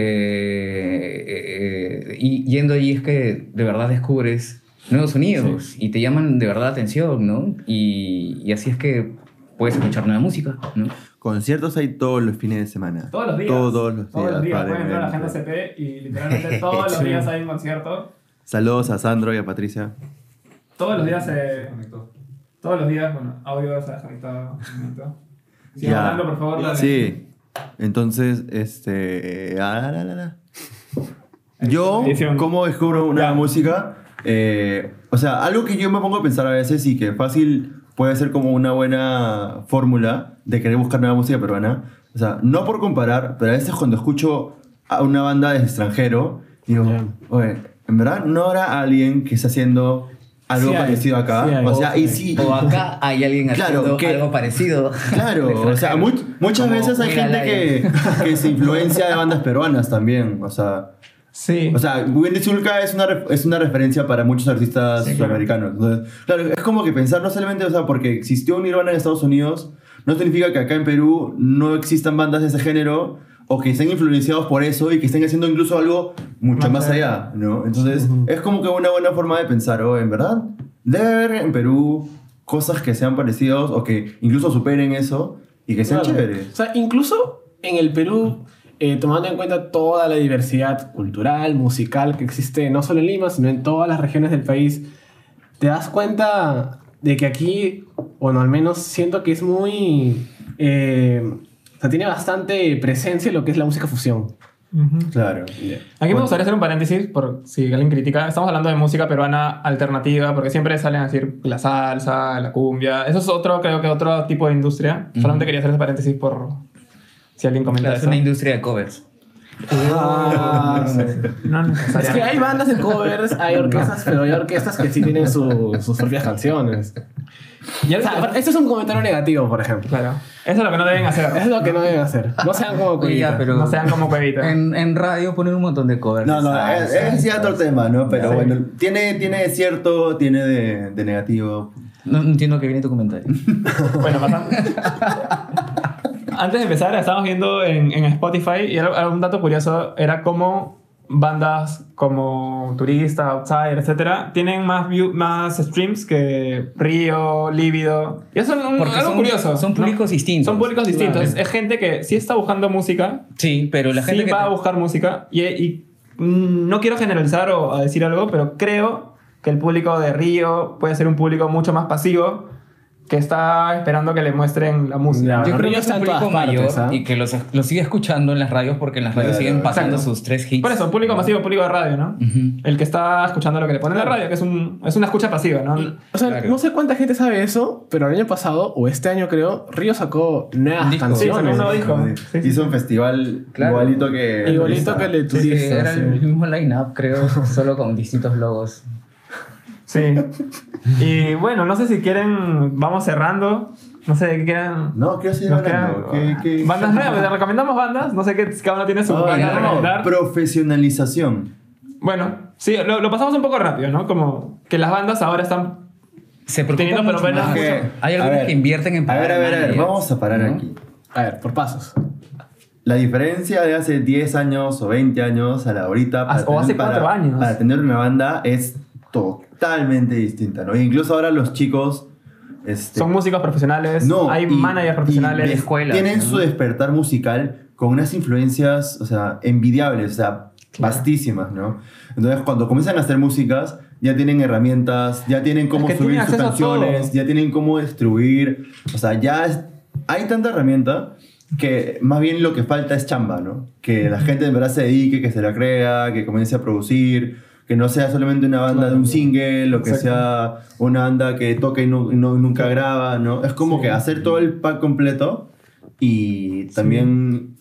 eh, eh, y yendo allí es que de verdad descubres nuevos sonidos y te llaman de verdad la atención, ¿no? Y, y así es que puedes escuchar nueva música, ¿no? Conciertos hay todos los fines de semana. Todos los días. Todos los días. Todos los días. Pueden entrar a la agenda. CP y literalmente *laughs* todos los Sí. días hay un concierto. Saludos a Sandro y a Patricia. Todos los días se. Todos los días, bueno, audio se ha desconectado. *laughs* hablando, por favor. dale. Sí. Entonces, este. ah, la, la, la. Yo. ¿cómo descubro una música? Eh, o sea, algo que yo me pongo a pensar a veces y que fácil puede ser como una buena fórmula de querer buscar nueva música peruana. O sea, no por comparar, pero a veces cuando escucho a una banda de extranjero, digo, Ya. oye, en verdad no habrá alguien que esté haciendo algo Sí hay, parecido acá. sí hay. o sea, y sí. O acá hay alguien Claro, haciendo que- algo parecido. Claro, *laughs* o sea, extranjero. mu- muchas Como veces hay gente que, *laughs* que se influencia de bandas *laughs* peruanas también. O sea, Sí. o sea Wendy Zulka es una, es una referencia para muchos artistas Sí, sudamericanos. Entonces, claro, es como que pensar no solamente, o sea, porque existió un Nirvana en Estados Unidos, no significa que acá en Perú no existan bandas de ese género o que estén influenciados por eso y que estén haciendo incluso algo mucho Más más allá, ¿no? Entonces, Ujú. es como que una buena forma de pensar, oh, en verdad, debe haber en Perú cosas que sean parecidas o que incluso superen eso y que sean Claro. chéveres. O sea, incluso en el Perú, eh, tomando en cuenta toda la diversidad cultural, musical que existe no solo en Lima, sino en todas las regiones del país, te das cuenta de que aquí, bueno, al menos siento que es muy... eh, o sea, tiene bastante presencia lo que es la música fusión. Ujú. Claro. Aquí me gustaría hacer un paréntesis, por si alguien critica. Estamos hablando de música peruana alternativa, porque siempre salen a decir la salsa, la cumbia. Eso es otro, creo que otro tipo de industria. Solamente quería hacer ese paréntesis por si alguien comenta Claro, es eso. una industria de covers. Ah, no, no Es que hay bandas de covers, hay orquestas, pero hay orquestas que sí tienen su- sus propias canciones. Y O sea, este es un comentario negativo, por ejemplo. claro. Eso es lo que no deben hacer. Es lo que no deben hacer. No sean como Oye, ya, Cuevita. pero No sean como Cuevita. En, en radio ponen un montón de covers. No, no, Ah, es, es ya otro tema, ¿no? Pero Sí. bueno, tiene, tiene de cierto, tiene de, de negativo. No entiendo que viene tu comentario. *laughs* Bueno, pasando. *laughs* Antes de empezar, estábamos viendo en, en Spotify y era- era un dato curioso era cómo bandas como Turista, Outsider, etcétera, tienen más, view- más streams que Río, Lívido. Y eso es un- algo son- curioso. son ¿no? públicos distintos. Son públicos distintos. Claro. Es gente que sí está buscando música, Sí, pero la gente sí que va te- a buscar música y, y mm, no quiero generalizar o a decir algo, pero creo que el público de Río puede ser un público mucho más pasivo que está esperando que le muestren la música. Yo creo que ríos es un están en público todas mayor partes, ¿ah? y que los, los sigue escuchando en las radios porque en las radios Claro, siguen pasando exacto. sus tres hits. Por eso, público masivo, público de radio, ¿no? Ujú. El que está escuchando lo que le ponen en la radio, que es, un, es una escucha pasiva, ¿no? O sea, Claro. no sé cuánta gente sabe eso, pero el año pasado, o este año creo, Río sacó nuevas disco. Sí, sacó un canciones. nuevo disco. Sí, sí, Hizo sí. un festival Claro. igualito que. Igualito que el de Sí, Turista. era sí. el mismo line-up, creo, solo con distintos logos. Sí. Y bueno, no sé si quieren, vamos cerrando. No sé qué quieran. No, quiero seguir hablando. quedan- ¿Qué- qué- Bandas nuevas, ¿te recomendamos bandas? No sé qué, cada uno tiene su Ah, banda no, recomendar. Profesionalización. Bueno, sí, lo, lo pasamos un poco rápido, ¿no? Como que las bandas ahora están. Se preocupa Teniendo mucho problemas más. que- Hay a algunos ver, que invierten en A ver, a ver, a ver. Vamos a parar ¿no? aquí. A ver, por pasos. La diferencia de hace 10 años o 20 años a la ahorita o hace para- cuatro años. para tener una banda es totalmente distinta, ¿no? E incluso ahora los chicos este, Son músicos profesionales, no, hay y- managers profesionales. y des- escuelas, Tienen ¿no? su despertar musical con unas influencias, o sea, envidiables, o sea, vastísimas, ¿no? Entonces, cuando comienzan a hacer músicas, ya tienen herramientas, ya tienen cómo Es que subir tienen sus canciones, ya tienen cómo distribuir, o sea, ya es- hay tanta herramienta que más bien lo que falta es chamba, ¿no? Que la gente en verdad se dedique, que se la crea, que comience a producir, que no sea solamente una banda de un single o que sea una banda que toca y, no- no- nunca graba, ¿no? Es como Sí. que hacer todo el pack completo y también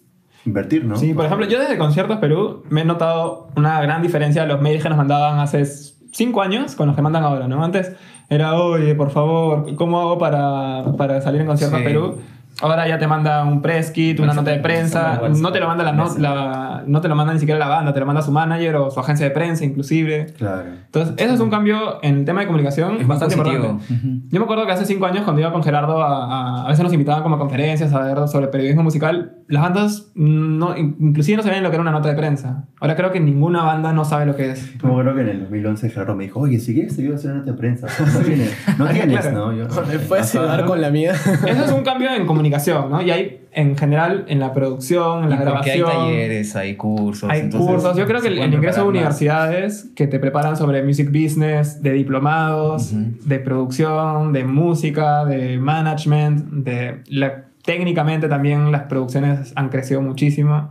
invertir, ¿no? Sí, por ejemplo, yo desde Conciertos Perú me he notado una gran diferencia de los mails que nos mandaban hace cinco años con los que mandan ahora, ¿no? Antes era, oye, por favor, ¿cómo hago para, para salir en Conciertos Sí. Perú? Ahora ya te manda un press kit, una nota de prensa, no te lo manda la, no, la- no te lo manda ni siquiera la banda, te lo manda su manager o su agencia de prensa inclusive. Claro. Entonces, eso es un cambio en el tema de comunicación Es bastante positivo. importante. Yo me acuerdo que hace cinco años, cuando iba con Gerardo, a, a, a veces nos invitaban como a conferencias a ver sobre periodismo musical. Las bandas, no, inclusive no sabían lo que era una nota de prensa. Ahora creo que ninguna banda no sabe lo que es. Como creo que en el 2011 Gerardo me dijo, oye, si quieres te ayudo a hacer una nota de prensa. No tienes, no *laughs* tienes, Claro. ¿no? Yo, ¿Me puedes ayudar con la mía? Eso es un cambio en comunicación, ¿no? Y hay, en general, en la producción, en la Y porque hay grabación. talleres, hay cursos. Hay entonces cursos. Yo creo que el, el ingreso a preparar más. universidades que te preparan sobre music business, de diplomados, Ujú. de producción, de música, de management, de la- técnicamente también las producciones han crecido muchísimo.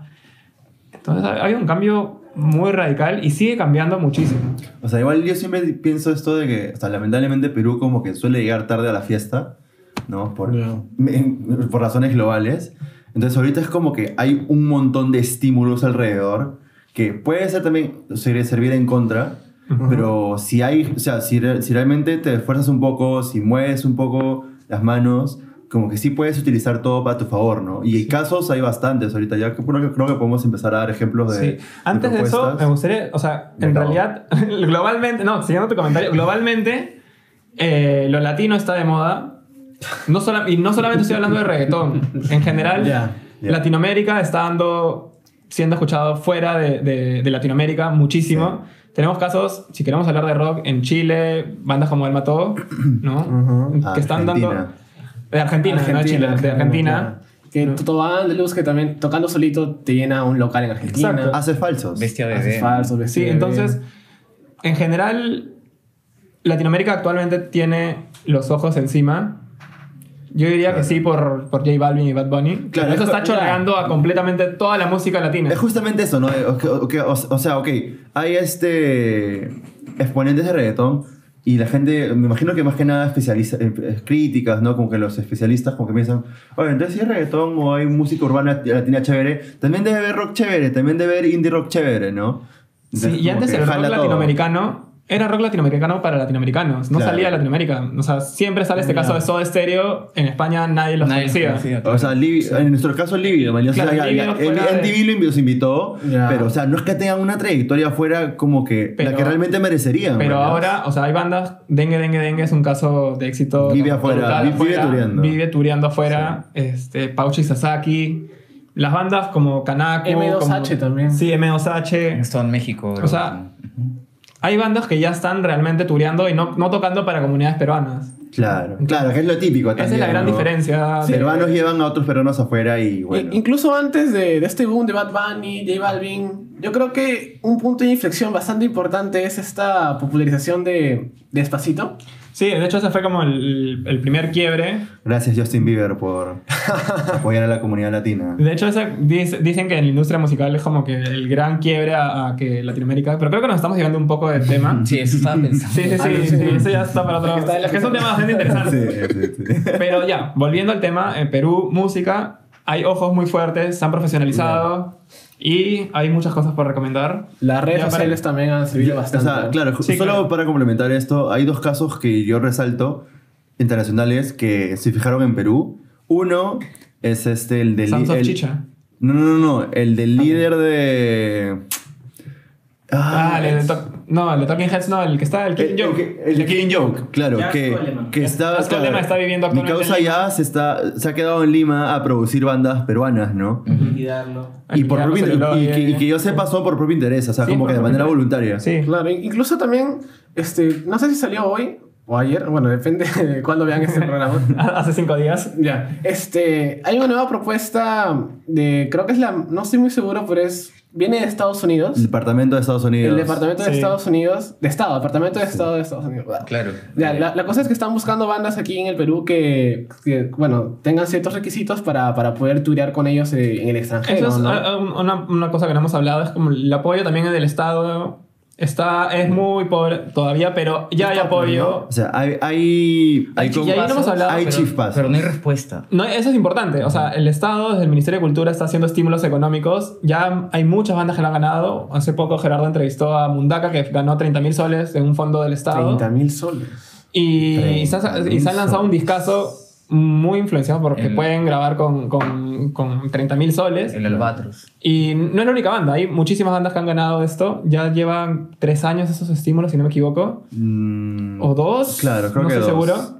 Entonces ha ha habido un cambio muy radical y sigue cambiando muchísimo. O sea, igual yo siempre pienso esto de que, o sea, lamentablemente Perú como que suele llegar tarde a la fiesta, ¿no? Por, en- por razones globales. Entonces ahorita es como que hay un montón de estímulos alrededor que puede ser también ser- servir en contra, pero si hay, o sea, si, si realmente te esfuerzas un poco, si mueves un poco las manos, como que sí puedes utilizar todo para tu favor, ¿no? Y casos hay bastantes ahorita, ya creo que creo que podemos empezar a dar ejemplos de... Sí. de Antes de eso, propuestas. me gustaría, o sea, en realidad, *laughs* globalmente, no, siguiendo tu comentario, globalmente, eh, lo latino está de moda. No sola- y no solamente estoy hablando de reggaetón. En general, ya. Latinoamérica está dando, siendo escuchado fuera de, de- de Latinoamérica muchísimo. Tenemos casos, si queremos hablar de rock, en Chile, bandas como El Mató, ¿no? *clears throat* Ujú. Que están dando... Argentina. De Argentina, no de Chile, de Argentina. Que Toto Andaluz, que también tocando solito te llena un local en Argentina. Exacto. Hace falsos. Bestia Haces bebé. falsos, Sí, vestido de entonces, bien. en general, Latinoamérica actualmente tiene los ojos encima. Yo diría Claro. que sí por, por J Balvin y Bad Bunny. Claro, eso es- está chorreando a completamente toda la música latina. Es justamente eso, ¿no? Eh, ok, ok, o, o sea, ok, hay este exponentes de reggaetón y la gente, me imagino que más que nada especializa, eh, eh, críticas, ¿no? Como que los especialistas como que piensan, oye, entonces si es reggaetón o hay música urbana latina chévere, también debe haber rock chévere, también debe haber indie rock chévere, ¿no? Sí, Entonces, y como antes el rock latinoamericano era rock latinoamericano para latinoamericanos. No Claro. salía de Latinoamérica. O sea, siempre sale este caso de Soda Stereo. En España nadie los Nadie conocía. conocía. O sea, Livi- en nuestro caso, Libido, man. O sea, Claro, en de- MTV lo invitó, pero, o sea, no es que tengan una trayectoria fuera como que la que realmente merecerían. Pero ahora, o sea, hay bandas, Dengue, Dengue, Dengue es un caso de éxito. Vive afuera, total vi- vive tureando. Vive tureando afuera. Este, Pauchi Sasaki. Las bandas como Kanako. M2H como- también. Sí, M2H. Esto en México. O sea, Hay bandas que ya están realmente tureando y no, no tocando para comunidades peruanas. Claro, claro, que es lo típico también. Esa es la gran ¿no? diferencia. de- Peruanos llevan a otros peruanos afuera y bueno. I- Incluso antes de, de este boom de Bad Bunny, J Balvin, yo creo que un punto de inflexión bastante importante es esta popularización de Despacito. Sí, de hecho ese fue como el, el primer quiebre. Gracias Justin Bieber por *laughs* apoyar a la comunidad latina. De hecho ese- dice- dicen que en la industria musical es como que el gran quiebre a, a que Latinoamérica... Pero creo que nos estamos llevando un poco del tema. *laughs* Sí, eso estaba pensando. Sí, sí, sí, Ah, no, sí, sí. eso ya está para otro... Es que está en la Es que es un tema bastante interesante. Sí, sí, sí. Pero ya, volviendo al tema, en Perú, música, hay ojos muy fuertes, se han profesionalizado y hay muchas cosas por recomendar. Las redes Ya para- sociales también han servido O bastante. sea, claro, Sí, solo claro. para complementar esto, hay dos casos que yo resalto internacionales que se fijaron en Perú. Uno es este, el del... Of el- Chicha. No, no, no, no, el del líder de... Ah, el de To- no, el de Talking Heads no, el que está, el El, Killing Joke. que- el de Killing Joke, claro, que, Coleman. que está... Jazz Coleman está viviendo Mi causa ya se, está, se ha quedado en Lima a producir bandas peruanas, ¿no? Liquidarlo. Y, por propio- lo- y, que, y que yo sepa son por propio interés, o sea, Sí, como que de manera voluntaria. Sí. Claro, incluso también, este, no sé si salió hoy o ayer, bueno, depende *laughs* de cuándo vean este programa. *laughs* Hace cinco días. Ya, este, hay una nueva propuesta de, creo que es la, no estoy muy seguro, pero es, viene de Estados Unidos. El Departamento de Estados Unidos. El Departamento de Sí. Estados Unidos, de Estado, Departamento de Estado de Estados Unidos. Claro. Ya, la, la cosa es que están buscando bandas aquí en el Perú que, que, bueno, tengan ciertos requisitos para, para poder turear con ellos eh, en el extranjero, Eso es ¿no? ah, ah, una, una cosa que no hemos hablado, es como el apoyo también del Estado. Está, es muy pobre todavía, pero ya hay apoyo. O sea, hay... hay, hay Y como- ahí no hemos hablado, hay pero- chispas. Pero no hay respuesta. No, eso es importante. O sea, el Estado, desde el Ministerio de Cultura, está haciendo estímulos económicos. Ya hay muchas bandas que lo han ganado. Hace poco Gerardo entrevistó a Mundaka, que ganó 30 mil soles en un fondo del Estado. 30 mil soles. Y, 30.000 se, ha- y se han lanzado un discazo muy influenciado porque El- pueden grabar con, con, con 30 mil soles. El albatros. Y no es la única banda, hay muchísimas bandas que han ganado esto. Ya llevan tres años esos estímulos, si no me equivoco. Mm, O dos. Claro, creo no que estoy dos. seguro.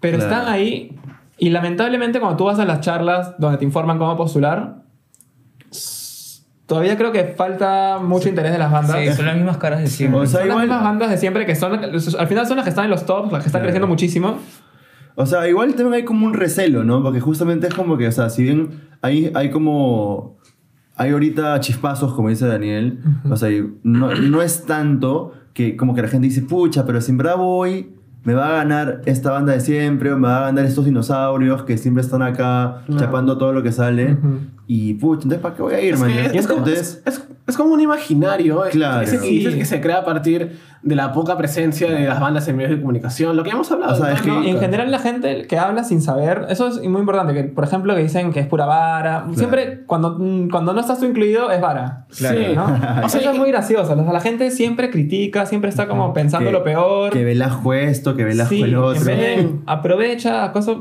Pero Claro. están ahí. Y lamentablemente, cuando tú vas a las charlas donde te informan cómo postular, todavía creo que falta mucho interés de las bandas. Sí, son las mismas caras de siempre. O sea, son las igual- mismas bandas de siempre que son. Al final son las que están en los tops, las que están Claro. creciendo muchísimo. O sea, igual también hay como un recelo, ¿no? Porque justamente es como que, o sea, si bien hay, hay como... Hay ahorita chispazos, como dice Daniel. O sea, no, no es tanto que como que la gente dice, pucha, pero si en verdad voy, me va a ganar esta banda de siempre, o me va a ganar estos dinosaurios que siempre están acá Claro. chapando todo lo que sale. Ujú. Y, pucha, entonces, ¿para qué voy a ir, Es, man? que es, es como, Entonces, es- es- es como un imaginario. es- Claro. Ese que que se crea a partir de la poca presencia de las bandas en medios de comunicación. Lo que hemos hablado. O sea, es que- en general la gente que habla sin saber, eso es muy importante, que por ejemplo que dicen que es pura vara, siempre cuando, mm, cuando no estás tú incluido es vara. Claro. Sí, ¿no? *laughs* *laughs* O sea, eso es muy gracioso, o sea, la gente siempre critica, siempre está como pensando que- lo peor. Que Velasco esto, que Velasco Sí, el otro. en vez de aprovecha, cosa,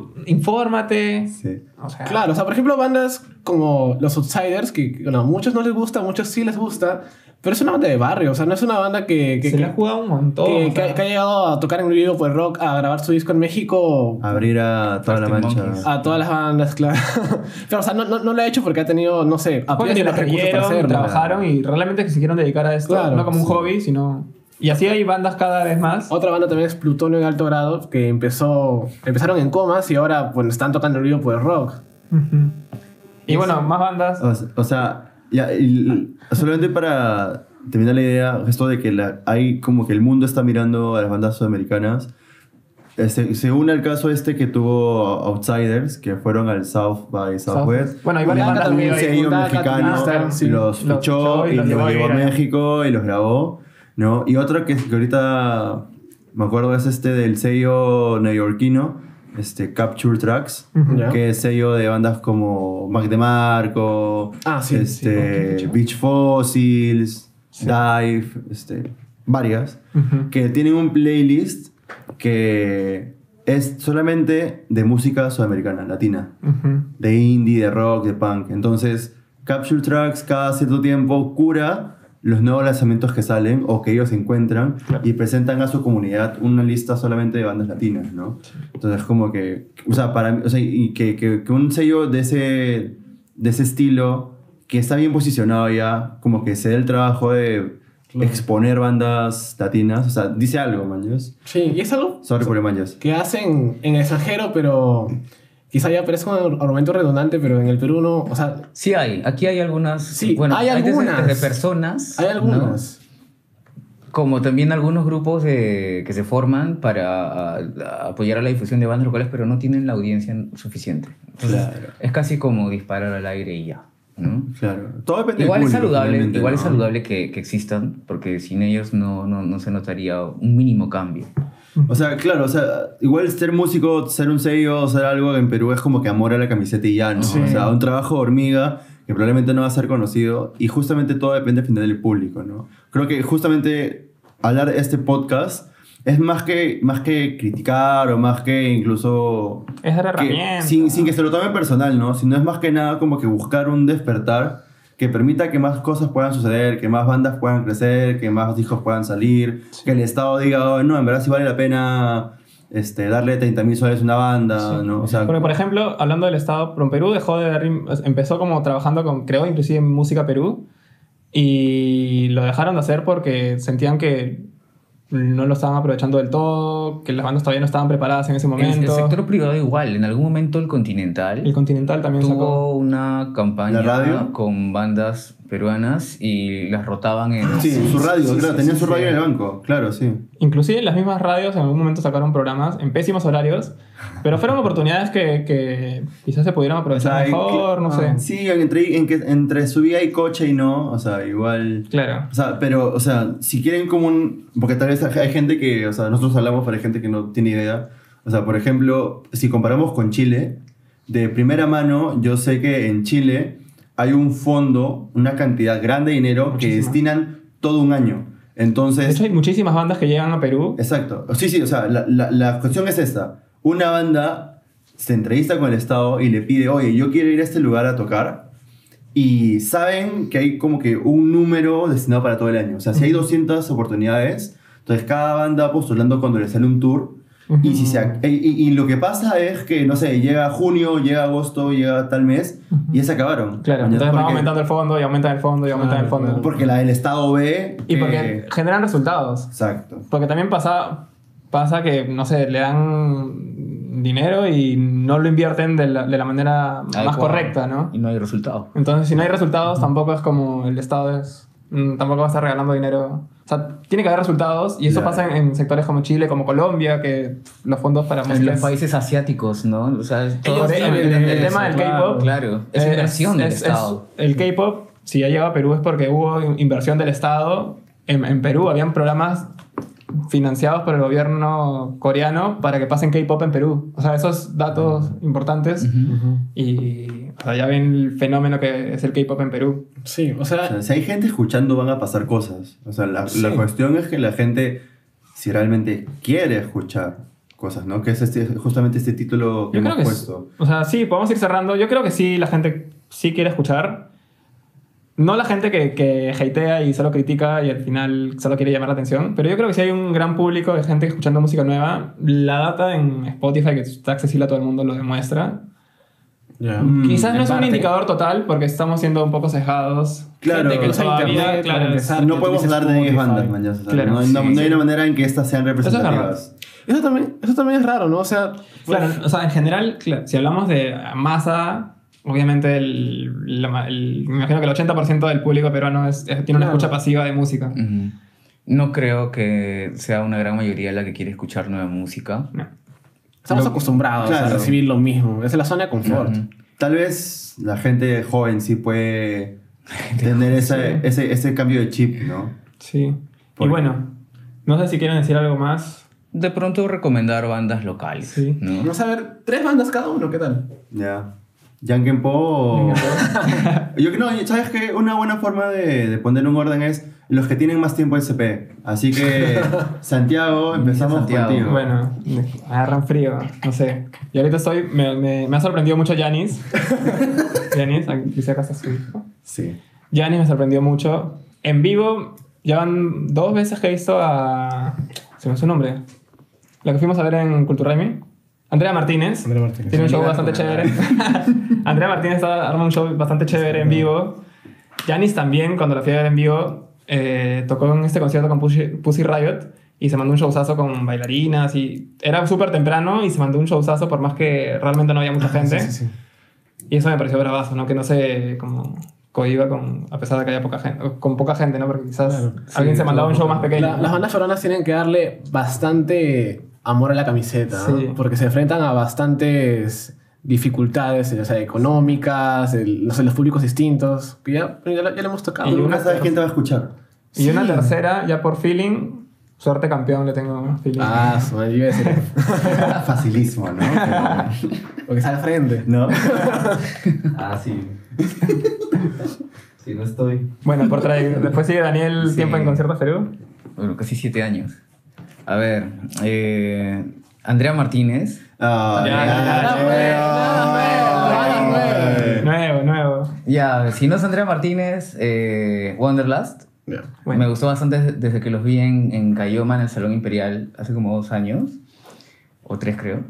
infórmate. Sí. O sea, Claro, o sea, por ejemplo, bandas como los Outsiders, que bueno, a muchos no les gusta, a muchos sí les gusta, pero es una banda de barrio, o sea, no es una banda que, que, se que, le ha jugado un montón. que- o sea. que- que ha llegado a tocar en vivo por rock, a grabar su disco en México. Abrir a toda la mancha. Monkeys. A todas las bandas, claro. *laughs* Pero, o sea, no, no, no lo ha hecho porque ha tenido, no sé, Porque apoyo la los recursos para hacerlo. trabajaron y realmente que se quisieron dedicar a esto, Claro, no como un sí. hobby, sino... Y así hay bandas cada vez más. Otra banda también es Plutonio en alto grado, que empezó, empezaron en comas y ahora pues, están tocando en vivo por rock. Y bueno, más bandas. O sea, ya, y- solamente para terminar la idea, esto de que la- hay como que el mundo está mirando a las bandas sudamericanas. eh, Se, une al caso este que tuvo Outsiders, que fueron al South by Southwest. Bueno, hay varias también, un sello mexicano sí. los fichó y los los llevó a. México y los grabó, ¿no? Y otra que, que ahorita me acuerdo es este del sello neoyorquino, este Capture Tracks, que es sello de bandas como Mac DeMarco, Ah, sí, este, sí, Beach Fossils, Dive, este, varias, que tienen un playlist que es solamente de música sudamericana, latina. De indie, de rock, de punk. Entonces, Capture Tracks cada cierto tiempo cura los nuevos lanzamientos que salen o que ellos encuentran y presentan a su comunidad una lista solamente de bandas latinas, ¿no? Entonces, como que, o sea, para o sea, y que, que, que un sello de ese, de ese estilo, que está bien posicionado ya, como que se dé el trabajo de exponer bandas latinas, o sea, dice algo, manches. Sí, y es algo Sorry por el manches. que hacen en extranjero, pero quizá ya parezca un argumento redundante, pero en el Perú no, o sea, Sí hay, aquí hay algunas. Sí, bueno, hay desde- algunas. desde personas. hay ¿no? algunas. Como también algunos grupos de- que se forman para a- a apoyar a la difusión de bandas locales, pero no tienen la audiencia suficiente. Entonces, Claro. Es casi como disparar al aire y ya. ¿no? Claro. Todo depende Igual del es público, saludable, igual es ¿no? saludable que, que existan, porque sin ellos no, no, no se notaría un mínimo cambio. O sea, claro, o sea, igual ser músico, ser un sello, ser algo en Perú es como que amor a la camiseta y ya, ¿no? Sí. O sea, un trabajo hormiga que probablemente no va a ser conocido y justamente todo depende al final del público, ¿no? Creo que justamente hablar de este podcast es más que, más que criticar o más que incluso... Es dar herramientas. sin, sin que se lo tome personal, ¿no? Sino es más que nada como que buscar un despertar que permita que más cosas puedan suceder, que más bandas puedan crecer, que más discos puedan salir, que el Estado diga, "Oh, no, en verdad sí vale la pena este, darle 30 mil soles a una banda, ¿no? O sea, Porque, por ejemplo, hablando del Estado, Perú dejó de dar, empezó como trabajando con, creo, inclusive en Música Perú, y lo dejaron de hacer porque sentían que no lo estaban aprovechando del todo, que las bandas todavía no estaban preparadas en ese El, momento. el sector privado igual, en algún momento el Continental El Continental también sacó. tuvo una campaña ¿La radio? con bandas peruanas y las rotaban en... sí, su radio, sí, claro, sí, tenían sí, su sí. radio en el banco, claro, sí. Inclusive las mismas radios en algún momento sacaron programas en pésimos horarios, pero fueron oportunidades que, que quizás se pudieran O aprovechar sea, hay- mejor, no sé. Sí, entre, en que, entre subida y coche y no, o sea, igual... Claro. O sea, pero, o sea, si quieren como un... Porque tal vez hay gente que, o sea, nosotros hablamos, hay gente que no tiene idea. O sea, por ejemplo, si comparamos con Chile, de primera mano, yo sé que en Chile hay un fondo, una cantidad grande de dinero que destinan todo un año. De Entonces, hecho, hay muchísimas bandas que llegan a Perú. exacto. Sí, sí, o sea, la, la, la cuestión es esta. Una banda se entrevista con el Estado y le pide, oye, yo quiero ir a este lugar a tocar. Y saben que hay como que un número destinado para todo el año. O sea, si hay 200 oportunidades, entonces cada banda postulando cuando le sale un tour. Y, si se, y, y- y lo que pasa es que, no sé, llega junio, llega agosto, llega tal mes, y ya se acabaron. Claro, ¿Mañas? entonces va Porque- aumentando el fondo y aumenta el fondo y aumenta Claro, el fondo. claro. Porque la del Estado ve. Y que- porque generan resultados. Exacto. Porque también pasa, pasa que, no sé, le dan dinero y no lo invierten de la, de la manera más correcta, ¿no? Y no hay resultado. Entonces, si no hay resultados, tampoco es como el Estado es... mm, Tampoco va a estar regalando dinero. O sea, tiene que haber resultados y eso Claro. pasa en, en sectores como Chile, como Colombia, que los fondos para En los es- países asiáticos, ¿no? O sea, es todo el, tienen el- el el- tema del K-pop. Claro, es inversión del es- es- Estado. el K-pop, si ha llegado a Perú es porque hubo in- inversión del Estado. En, en Perú habían programas financiados por el gobierno coreano para que pasen K-pop en Perú. O sea, esos datos importantes. Y o sea, ya ven el fenómeno que es el K-pop en Perú. Sí, o O sea, sea, si hay gente escuchando, van a pasar cosas. O sea, la, Sí. la cuestión es que la gente, si realmente quiere escuchar cosas, ¿no? Que es este, justamente este título que Yo creo hemos que puesto. sí. O sea, sí, podemos ir cerrando. Yo creo que sí, la gente sí quiere escuchar. No la gente que, que hatea y solo critica y al final solo quiere llamar la atención, pero yo creo que sí hay un gran público de gente escuchando música nueva. La data en Spotify, que está accesible a todo el mundo, lo demuestra. Ya. Mm, Quizás no es un parte. indicador total porque estamos siendo un poco cejados. Claro, que todavía, claro, es- empezar. no podemos hablar de 10 Spotify. bandas, man, ya, Claro, no, hay una- sí, no hay sí. una manera en que estas sean representativas. Eso también, eso también es raro, ¿no? O sea, Claro, o sea, en general, claro, si hablamos de masa, obviamente el, la- el- me imagino que el 80% del público peruano es- es- tiene una escucha pasiva de música. Ujú. No creo que sea una gran mayoría la que quiere escuchar nueva música. No. Estamos Lo- acostumbrados a claro. recibir lo mismo. Es la zona de confort. Ujú. Tal vez la gente joven sí puede tener *laughs* ese, ese, ese cambio de chip, ¿no? Sí. Por- Y bueno, no sé si quieren decir algo más. De pronto recomendar bandas locales. Sí. ¿no? Vamos a ver, tres bandas cada uno, ¿qué tal? Ya. Janken Po. o- *laughs* Yo creo, no, ¿sabes qué? Una buena forma de, de poner un orden es los que tienen más tiempo SP. Así que, *laughs* Santiago, empezamos Santiago. contigo. Bueno, me agarran frío, no sé. Y ahorita estoy, me, me- me ha sorprendido mucho Janis. *laughs* Janis, aquí dice acá está su hijo. Sí. Janis me sorprendió mucho. En vivo, ya van dos veces que he visto a. Se me su nombre. La que fuimos a ver en Culturraimi. Andrea Martínez. Andrea Martínez. Tiene un show bastante chévere. Andrea Martínez está- arma un show bastante chévere en vivo. Janis también, cuando la fui a ver en vivo, eh, tocó en este concierto con Pussy, Pussy Riot. y se mandó un showzazo con bailarinas y era súper temprano y se mandó un showzazo por más que realmente no había mucha gente. Sí, sí, sí. Y eso me pareció bravazo, ¿no? Que no se como cohiba con, a pesar de que haya poca gente, con poca gente, ¿no? Porque quizás Claro. alguien se mandaba un show más pequeño. La- las bandas peruanas tienen que darle bastante amor a la camiseta, ¿no? Porque se enfrentan a bastantes dificultades, o sea, económicas, el- no sé, los públicos distintos, que ya, ya, ya le hemos tocado. Y. Nunca sabes quién te va a escuchar. Y una Sí. tercera, ya por feeling, suerte campeón le tengo feeling. Ah, su madre, *laughs* Facilísimo, ¿no? *laughs* porque está al frente. ¿No? *laughs* ah, sí. sí, no estoy. Bueno, por traer. Después sigue Daniel Sí. tiempo en conciertos Perú. Bueno, casi siete años. A ver, eh, Andrea Martínez. Ah, Ya, ya, ya, ya, ya. Nuevo, nuevo. Ya, si no es Andrea Martínez, eh, Wanderlust. Ya. Bueno. Me gustó bastante desde- desde que los vi en, en Cayoma, en el Salón Imperial, hace como dos años, o tres creo.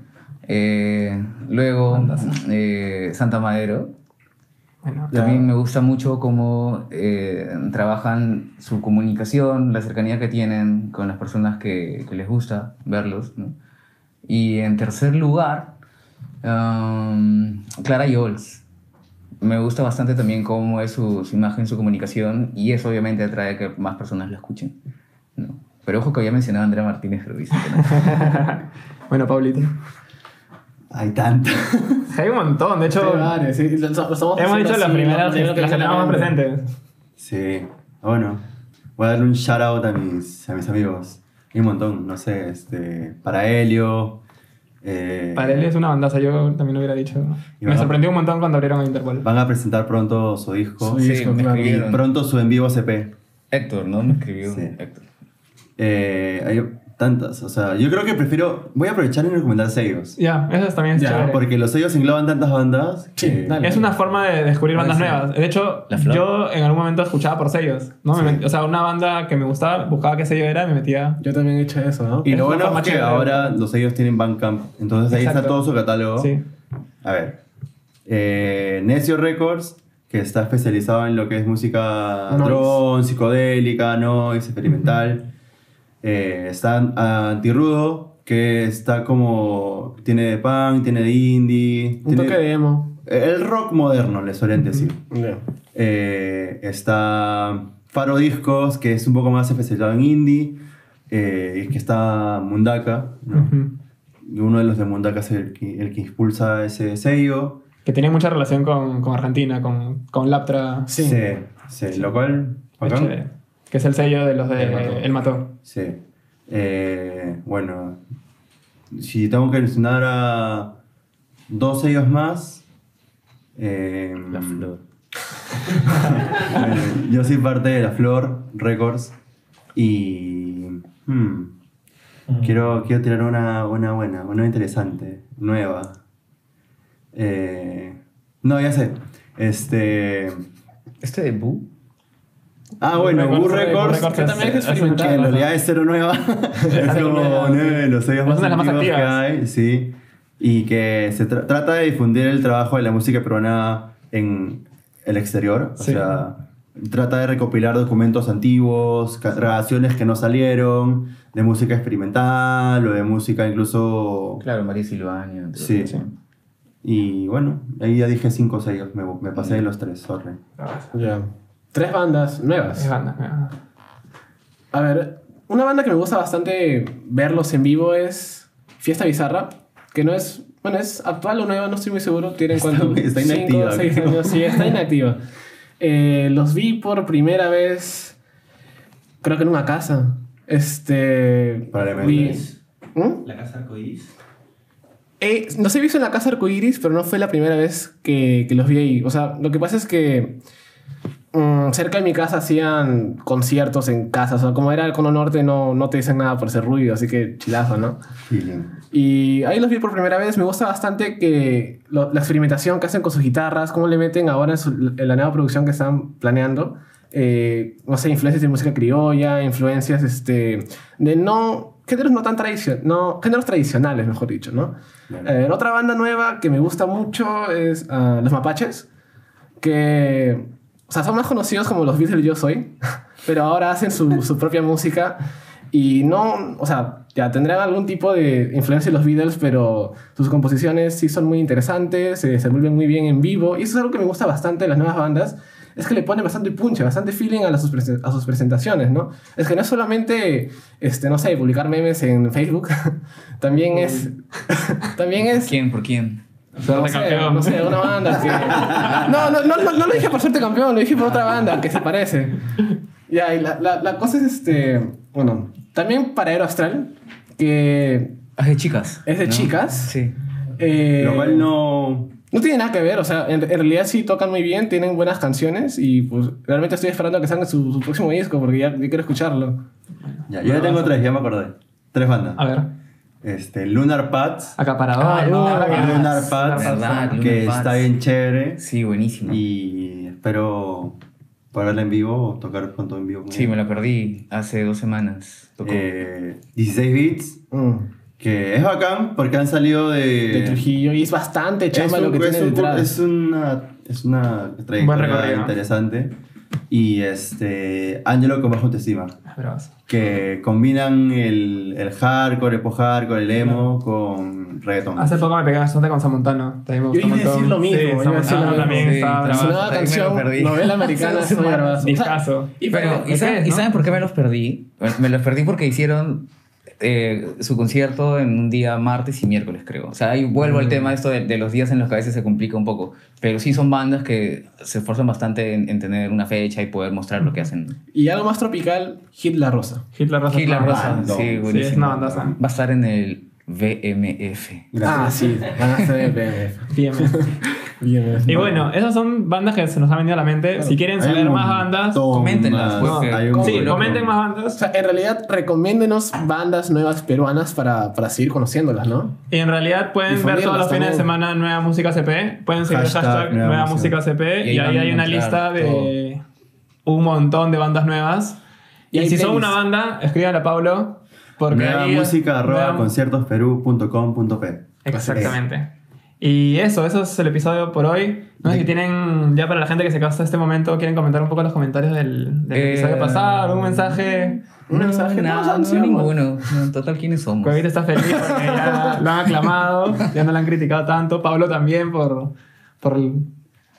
Eh, luego, eh, Santa Madero. Bueno, También me gusta mucho cómo eh, trabajan su comunicación, la cercanía que tienen con las personas que, que les gusta verlos. ¿no? Y en tercer lugar, um, Clara Yols. Me gusta bastante también cómo es su, su imagen, su comunicación, y eso obviamente atrae a que más personas la escuchen. ¿no? Pero ojo que había mencionado a Andrea Martínez, pero dice que no. *laughs* bueno, Pablito. Hay tanto. Hay un montón, de hecho, Sí, varios, sí, lo- lo estamos hemos dicho las primeras, las que tenemos más presentes. Sí. Bueno, voy a darle un shout out a mis, a mis amigos. Hay un montón, no sé, este, para Helio. Eh, Para él es una bandaza, yo también lo hubiera dicho. Y Me a- sorprendió un montón cuando abrieron a Interpol. Van a presentar pronto su disco. Su Sí, disco, me claro. Y pronto su en vivo CP. Héctor, ¿no? Me escribió Sí. Héctor. Eh, hay tantas, o sea, yo creo que prefiero. Voy a aprovechar y recomendar sellos. Ya, eso también es Ya, chévere. Porque los sellos engloban tantas bandas. Sí, que- dale. Es una forma de descubrir bandas sí. nuevas. De hecho, yo en algún momento escuchaba por sellos. ¿no? Me Sí. met- o sea, una banda que me gustaba, buscaba qué sello era y me metía. Yo también he hecho eso, ¿no? Y Es lo bueno es que chévere. ahora los sellos tienen Bandcamp. Entonces ahí está todo su catálogo. Sí. A ver. Eh, Necio Records, que está especializado en lo que es música Noise. drone, psicodélica, noise, experimental. Eh, está Antirrudo, que está como. Tiene de punk, tiene de indie. Un tiene- toque de emo. El rock moderno, le suelen decir. Eh, está Faro Discos, que es un poco más especializado en indie. Eh, y que está Mundaka. Uno de los de Mundaka es el que, el que impulsa ese sello. Que tiene mucha relación con, con Argentina, con, con Laptra. Sí. Sí, sí, lo cual. Bacán. Que es el sello de los de El Mató. Sí. Eh, bueno, si tengo que mencionar a dos sellos más. eh, La flor. bueno, *laughs* yo soy parte de La Flor Records y. hmm, quiero, quiero tirar una, una buena, una interesante, nueva. Eh, no, ya sé. Este. ¿Este de Boo? Ah, bueno, Records, Boo Records. Que también es es- experimental. Que en realidad es cero nueva. es como sí. los sellos Es más antiguos que hay, sí. Y que se tra- trata de difundir el trabajo de la música peruana en el exterior. O Sí. sea, trata de recopilar documentos antiguos, grabaciones que no salieron, de música experimental o de música incluso... Claro, María Silvania. Sí. otros. Y bueno, ahí ya dije cinco sellos, me, me pasé de los tres, sorry. Ya. Tres bandas nuevas. Es banda. ah. A ver, una banda que me gusta bastante verlos en vivo es Fiesta Bizarra, que no es, bueno, es actual o nueva, no estoy muy seguro. Tienen Está- cuánto, está Cinco, inactiva, seis creo. años, sí, está *laughs* inactiva. Eh, los vi por primera vez, creo que en una casa. Este. Probablemente. vi- ¿Mm? La Casa Arcoíris. Eh, los he visto en la casa arcoiris, pero no fue la primera vez que, que los vi ahí. O sea, lo que pasa es que mm, cerca de mi casa hacían conciertos en casas. O sea, como era el Cono Norte, no, no te dicen nada por ese ruido, así que chilazo, ¿no? Feeling. Y ahí los vi por primera vez. Me gusta bastante que lo- la experimentación que hacen con sus guitarras, cómo le meten ahora en, su- en la nueva producción que están planeando. Eh, no sé, influencias de música criolla, influencias este, de no. Géneros no tan tradicionales, no, géneros tradicionales, mejor dicho, ¿no? Eh, otra banda nueva que me gusta mucho es ah, Los Mapaches, que, o sea, son más conocidos como los Beatles Yo Soy, *laughs* pero ahora hacen su, su propia música Y no, o sea, ya tendrán algún tipo de influencia en los Beatles, pero sus composiciones sí son muy interesantes, se desenvuelven muy bien en vivo. Y eso es algo que me gusta bastante de las nuevas bandas, es que le ponen bastante punch, bastante feeling a, las, a sus presentaciones, ¿no? Es que no es solamente, este, no sé, publicar memes en Facebook, *laughs* también es... *laughs* también es... ¿Quién? ¿Por quién? No Suerte sé, no sé, una banda que... *laughs* No, no, no, no, no lo dije por suerte campeón, lo dije por otra banda que se parece. Ya, y la, la, la cosa es este... Bueno, también para Aero Astral, que Ah, de chicas. es de ¿no? chicas. Sí. eh, Lo cual no... no tiene nada que ver, o sea, en, en realidad sí tocan muy bien, tienen buenas canciones y pues realmente estoy esperando a que salga su, su próximo disco porque ya, ya quiero escucharlo. Ya, yo ya tengo tres, ya me acordé. Tres bandas. A ver. Este, Lunar Pads. Acaparador. Ah, ¿no? Lunar Ah, Lunar Pads, Verdad, que Lunar está Pads. bien chévere. Sí, buenísimo. Y espero verla en vivo o tocar pronto en vivo. Sí, me la perdí hace dos semanas. Tocó. Eh, 16 bits, Mm. que es bacán porque han salido de... De Trujillo y es bastante Es, chamba lo un- que es tiene un- detrás. es una, es una Buen trayectoria recorrido. interesante. Y este, Angelo con bajo autoestima. Bravas. Que combinan el, el hardcore, el post-hardcore, el emo con reggaeton. Hace poco me pegué bastante con Samontano. También me Yo gustó un iba a decir lo mismo, Sí, iba a decir Samontano lo también Ahí me lo canción, perdí. novela americana, es muy bravazo. O sea, Discazo. y Pero, pero- ¿y, ¿no? y saben por qué me los perdí? Me los perdí porque hicieron eh, su concierto en un día martes y miércoles, creo. O sea, ahí vuelvo al tema esto de, de los días en los que a veces se complica un poco. Pero sí son bandas que se esfuerzan bastante en, en tener una fecha y poder mostrar lo que hacen. Y algo más tropical, Hit La Rosa. Hitler Rosa. Hitler Flor. Rosa, bando. sí, Sí, es una bandaza. Va a estar en el VMF. Ah, sí, van a ser BMF. *laughs* Bien. BMF. Y bueno, esas son bandas que se nos han venido a la mente. Si quieren saber más bandas, coméntenlas, más. pues, no, sí, comenten más O bandas. sea, en realidad, recomiéndenos bandas nuevas peruanas para, para seguir conociéndolas, ¿no? Y en realidad pueden ver todos los fines de semana Nueva Música CP. Pueden seguir el Hashtag hashtag Nueva Nueva Música. Música CP. Y Y, ahí hay una lista de un montón de bandas nuevas. Y Y, si son una banda, escríbanle a Pablo. Porque Nueva ahí- música arroba nueva- conciertosperú.com.p Exactamente. Y eso, eso es el episodio por hoy. No sé si tienen, ya para la gente que se casa este momento, quieren comentar un poco los comentarios del, del Eh, episodio pasado, un mensaje. Un mensaje, No, todos no, ninguno. No, en total, ¿quiénes somos? Cuevita está feliz porque ya lo han aclamado, ya no lo han criticado tanto. Pablo también por, por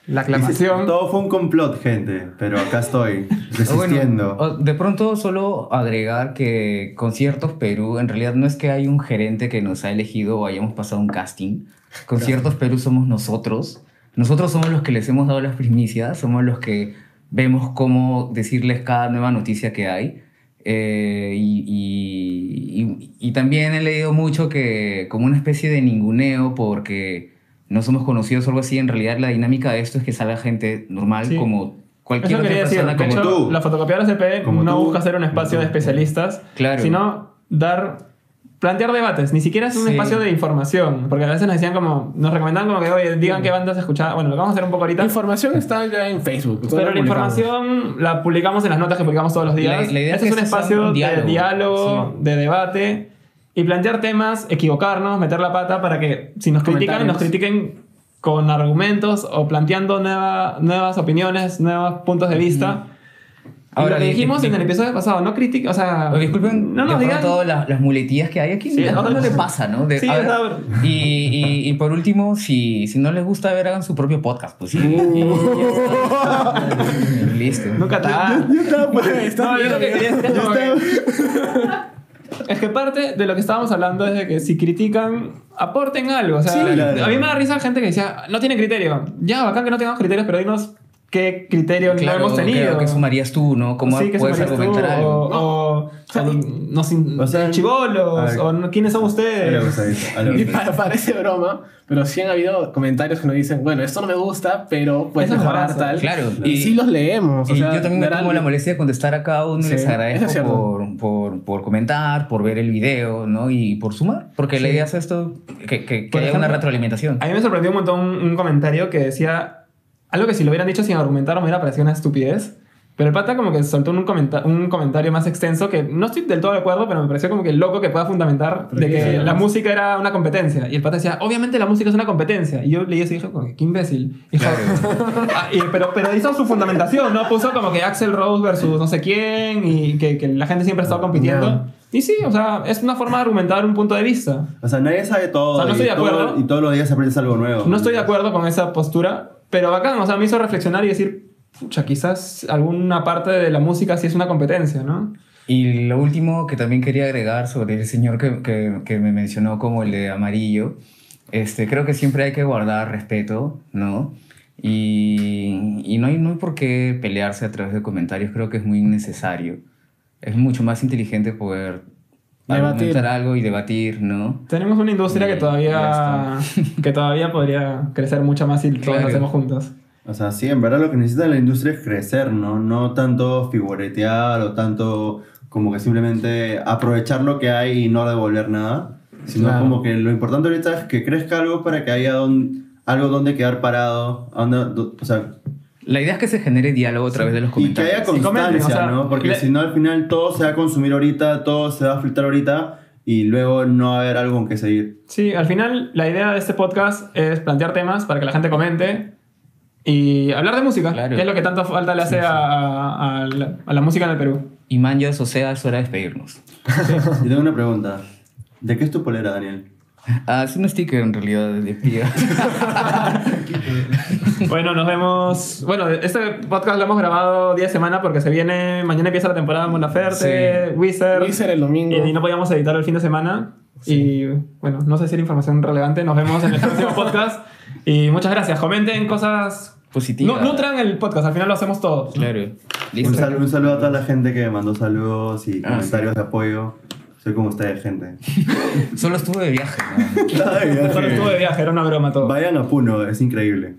la aclamación. Todo fue un complot, gente, pero acá estoy, *laughs* bueno, resistiendo. o de pronto solo agregar que Conciertos Perú, en realidad no es que hay un gerente que nos ha elegido o hayamos pasado un casting. Conciertos Perú somos nosotros. Nosotros somos los que les hemos dado las primicias, somos los que vemos cómo decirles cada nueva noticia que hay. Eh, y, y- y- y también he leído mucho que como una especie de ninguneo porque no somos conocidos o algo así, en realidad la dinámica de esto es que salga gente normal Sí. como cualquier Eso otra quería decir. persona De como hecho, tú. la fotocopiadora CP Como no tú. busca ser un espacio de especialistas, Claro. sino dar. Plantear debates, ni siquiera es un Sí. espacio de información, porque a veces nos decían como, nos recomendaban como que, oye, digan qué bandas escuchaban. Bueno, lo vamos a hacer un poco ahorita. La información está ya en Facebook. Pero la información la publicamos en las notas que publicamos todos los días. La- la idea es este es que un espacio un diálogo. de diálogo, Sí. de debate y plantear temas, equivocarnos, meter la pata para que si nos critican, nos critiquen con argumentos o planteando nueva- nuevas opiniones, nuevos puntos de vista. Ahora, lo que di- dijimos di- en el episodio pasado, no critiquen, o sea, O disculpen, no nos digan pronto las, las muletillas que hay aquí. Sí, no, no. le pasa, ¿no? De- Sí, a ver, y, y, y por último, si, si no les gusta ver, hagan su propio podcast. Pues sí. *laughs* Listo. Nunca tarde. *laughs* Yo estaba yo lo que quería decir *laughs* es que- parte de lo que estábamos hablando es de que si critican, aporten algo. O sea, Sí, claro. a mí me da risa gente que decía, no tienen criterio. Ya, bacán que no tengamos criterios, pero dinos qué criterio Claro, no hemos tenido. ¿qué, qué sumarías tú, no? ¿Cómo Sí, ¿qué puedes sumarías tú? argumentar algo? O, o, o O sea, chivolos, o no- quiénes son Algo ustedes. *laughs* Y que- pa- parece broma, pero sí han habido comentarios que nos dicen, bueno, esto no me gusta, pero puedes Eso es mejorar bravazo. tal. Claro, Y, y- sí los leemos. o Y sea, yo también me tomo la molestia de contestar a cada uno. Sí, les agradezco por, por, por comentar, por ver el video, ¿no? Y por sumar. Porque la idea es esto, que, que, que haya ejemplo, una retroalimentación. A mí me sorprendió un montón un comentario que decía algo que si lo hubieran dicho sin argumentar me hubiera parecido una estupidez. Pero el pata como que soltó un, comenta- un comentario más extenso que no estoy del todo de acuerdo, pero me pareció como que loco que pueda fundamentar de ¿qué que la música era una competencia. Y el pata decía, obviamente la música es una competencia. Y yo leí eso y dije, qué imbécil. Dijo, *laughs* "Ah, y- pero, pero hizo su fundamentación, ¿no? Puso como que Axel Rose versus no sé quién y que, que la gente siempre ha estado compitiendo. Ya. Y sí, o sea, es una forma de argumentar un punto de vista. O sea, nadie sabe todo. O sea, no estoy y de todo- acuerdo. y todos los días aprendes algo nuevo. No estoy de acuerdo con esa postura, pero bacán, o sea, me hizo reflexionar y decir, pucha, quizás alguna parte de la música sí es una competencia, ¿no? Y lo último que también quería agregar sobre el señor que, que, que me mencionó como el de amarillo, este, creo que siempre hay que guardar respeto, ¿no? Y, y no, hay, no hay por qué pelearse a través de comentarios, creo que es muy innecesario. Es mucho más inteligente poder Debatir. argumentar algo y debatir, ¿no? Tenemos una industria que Y todavía, ya *laughs* que todavía podría crecer mucho más si todos Claro. lo hacemos juntos. O sea, sí, en verdad lo que necesita la industria es crecer, ¿no? No tanto figuretear o tanto como que simplemente aprovechar lo que hay y no devolver nada. Sino Claro. como que lo importante ahorita es que crezca algo para que haya don- algo donde quedar parado. donde- do- o sea, La idea es que se genere diálogo a través de los y que comentarios. haya Sí, constancia, o sea, ¿no? Porque si no, al final todo se va a consumir ahorita, todo se va a filtrar ahorita y luego no va a haber algo con que seguir. Sí, al final la idea de este podcast es plantear temas para que la gente comente y hablar de música, Claro. que es lo que tanta falta le hace a, a la, a la música en el Perú. Y manjas, o sea, es hora de despedirnos. *laughs* Yo tengo una pregunta. ¿De qué es tu polera, Daniel? Ah, es un sticker en realidad de espía. *laughs* *laughs* Bueno, nos vemos. Bueno, este podcast lo hemos grabado 10 semanas porque se viene. Mañana empieza la temporada de Mon Laferte, Wizard. Wizard el domingo. Y no podíamos editar el fin de semana. Y bueno, no sé si era información relevante. Nos vemos en el próximo *laughs* podcast. Y muchas gracias. Comenten cosas. Positiva. Nu- nutran el podcast, al final lo hacemos todos. Claro. Un, Listo. sal- un saludo a toda la gente que me mandó saludos y Ah, comentarios de apoyo. Soy como ustedes, gente. *laughs* Solo estuve de viaje. ¿no? Solo estuve de viaje, era una broma todo. Vayan a Puno, es increíble.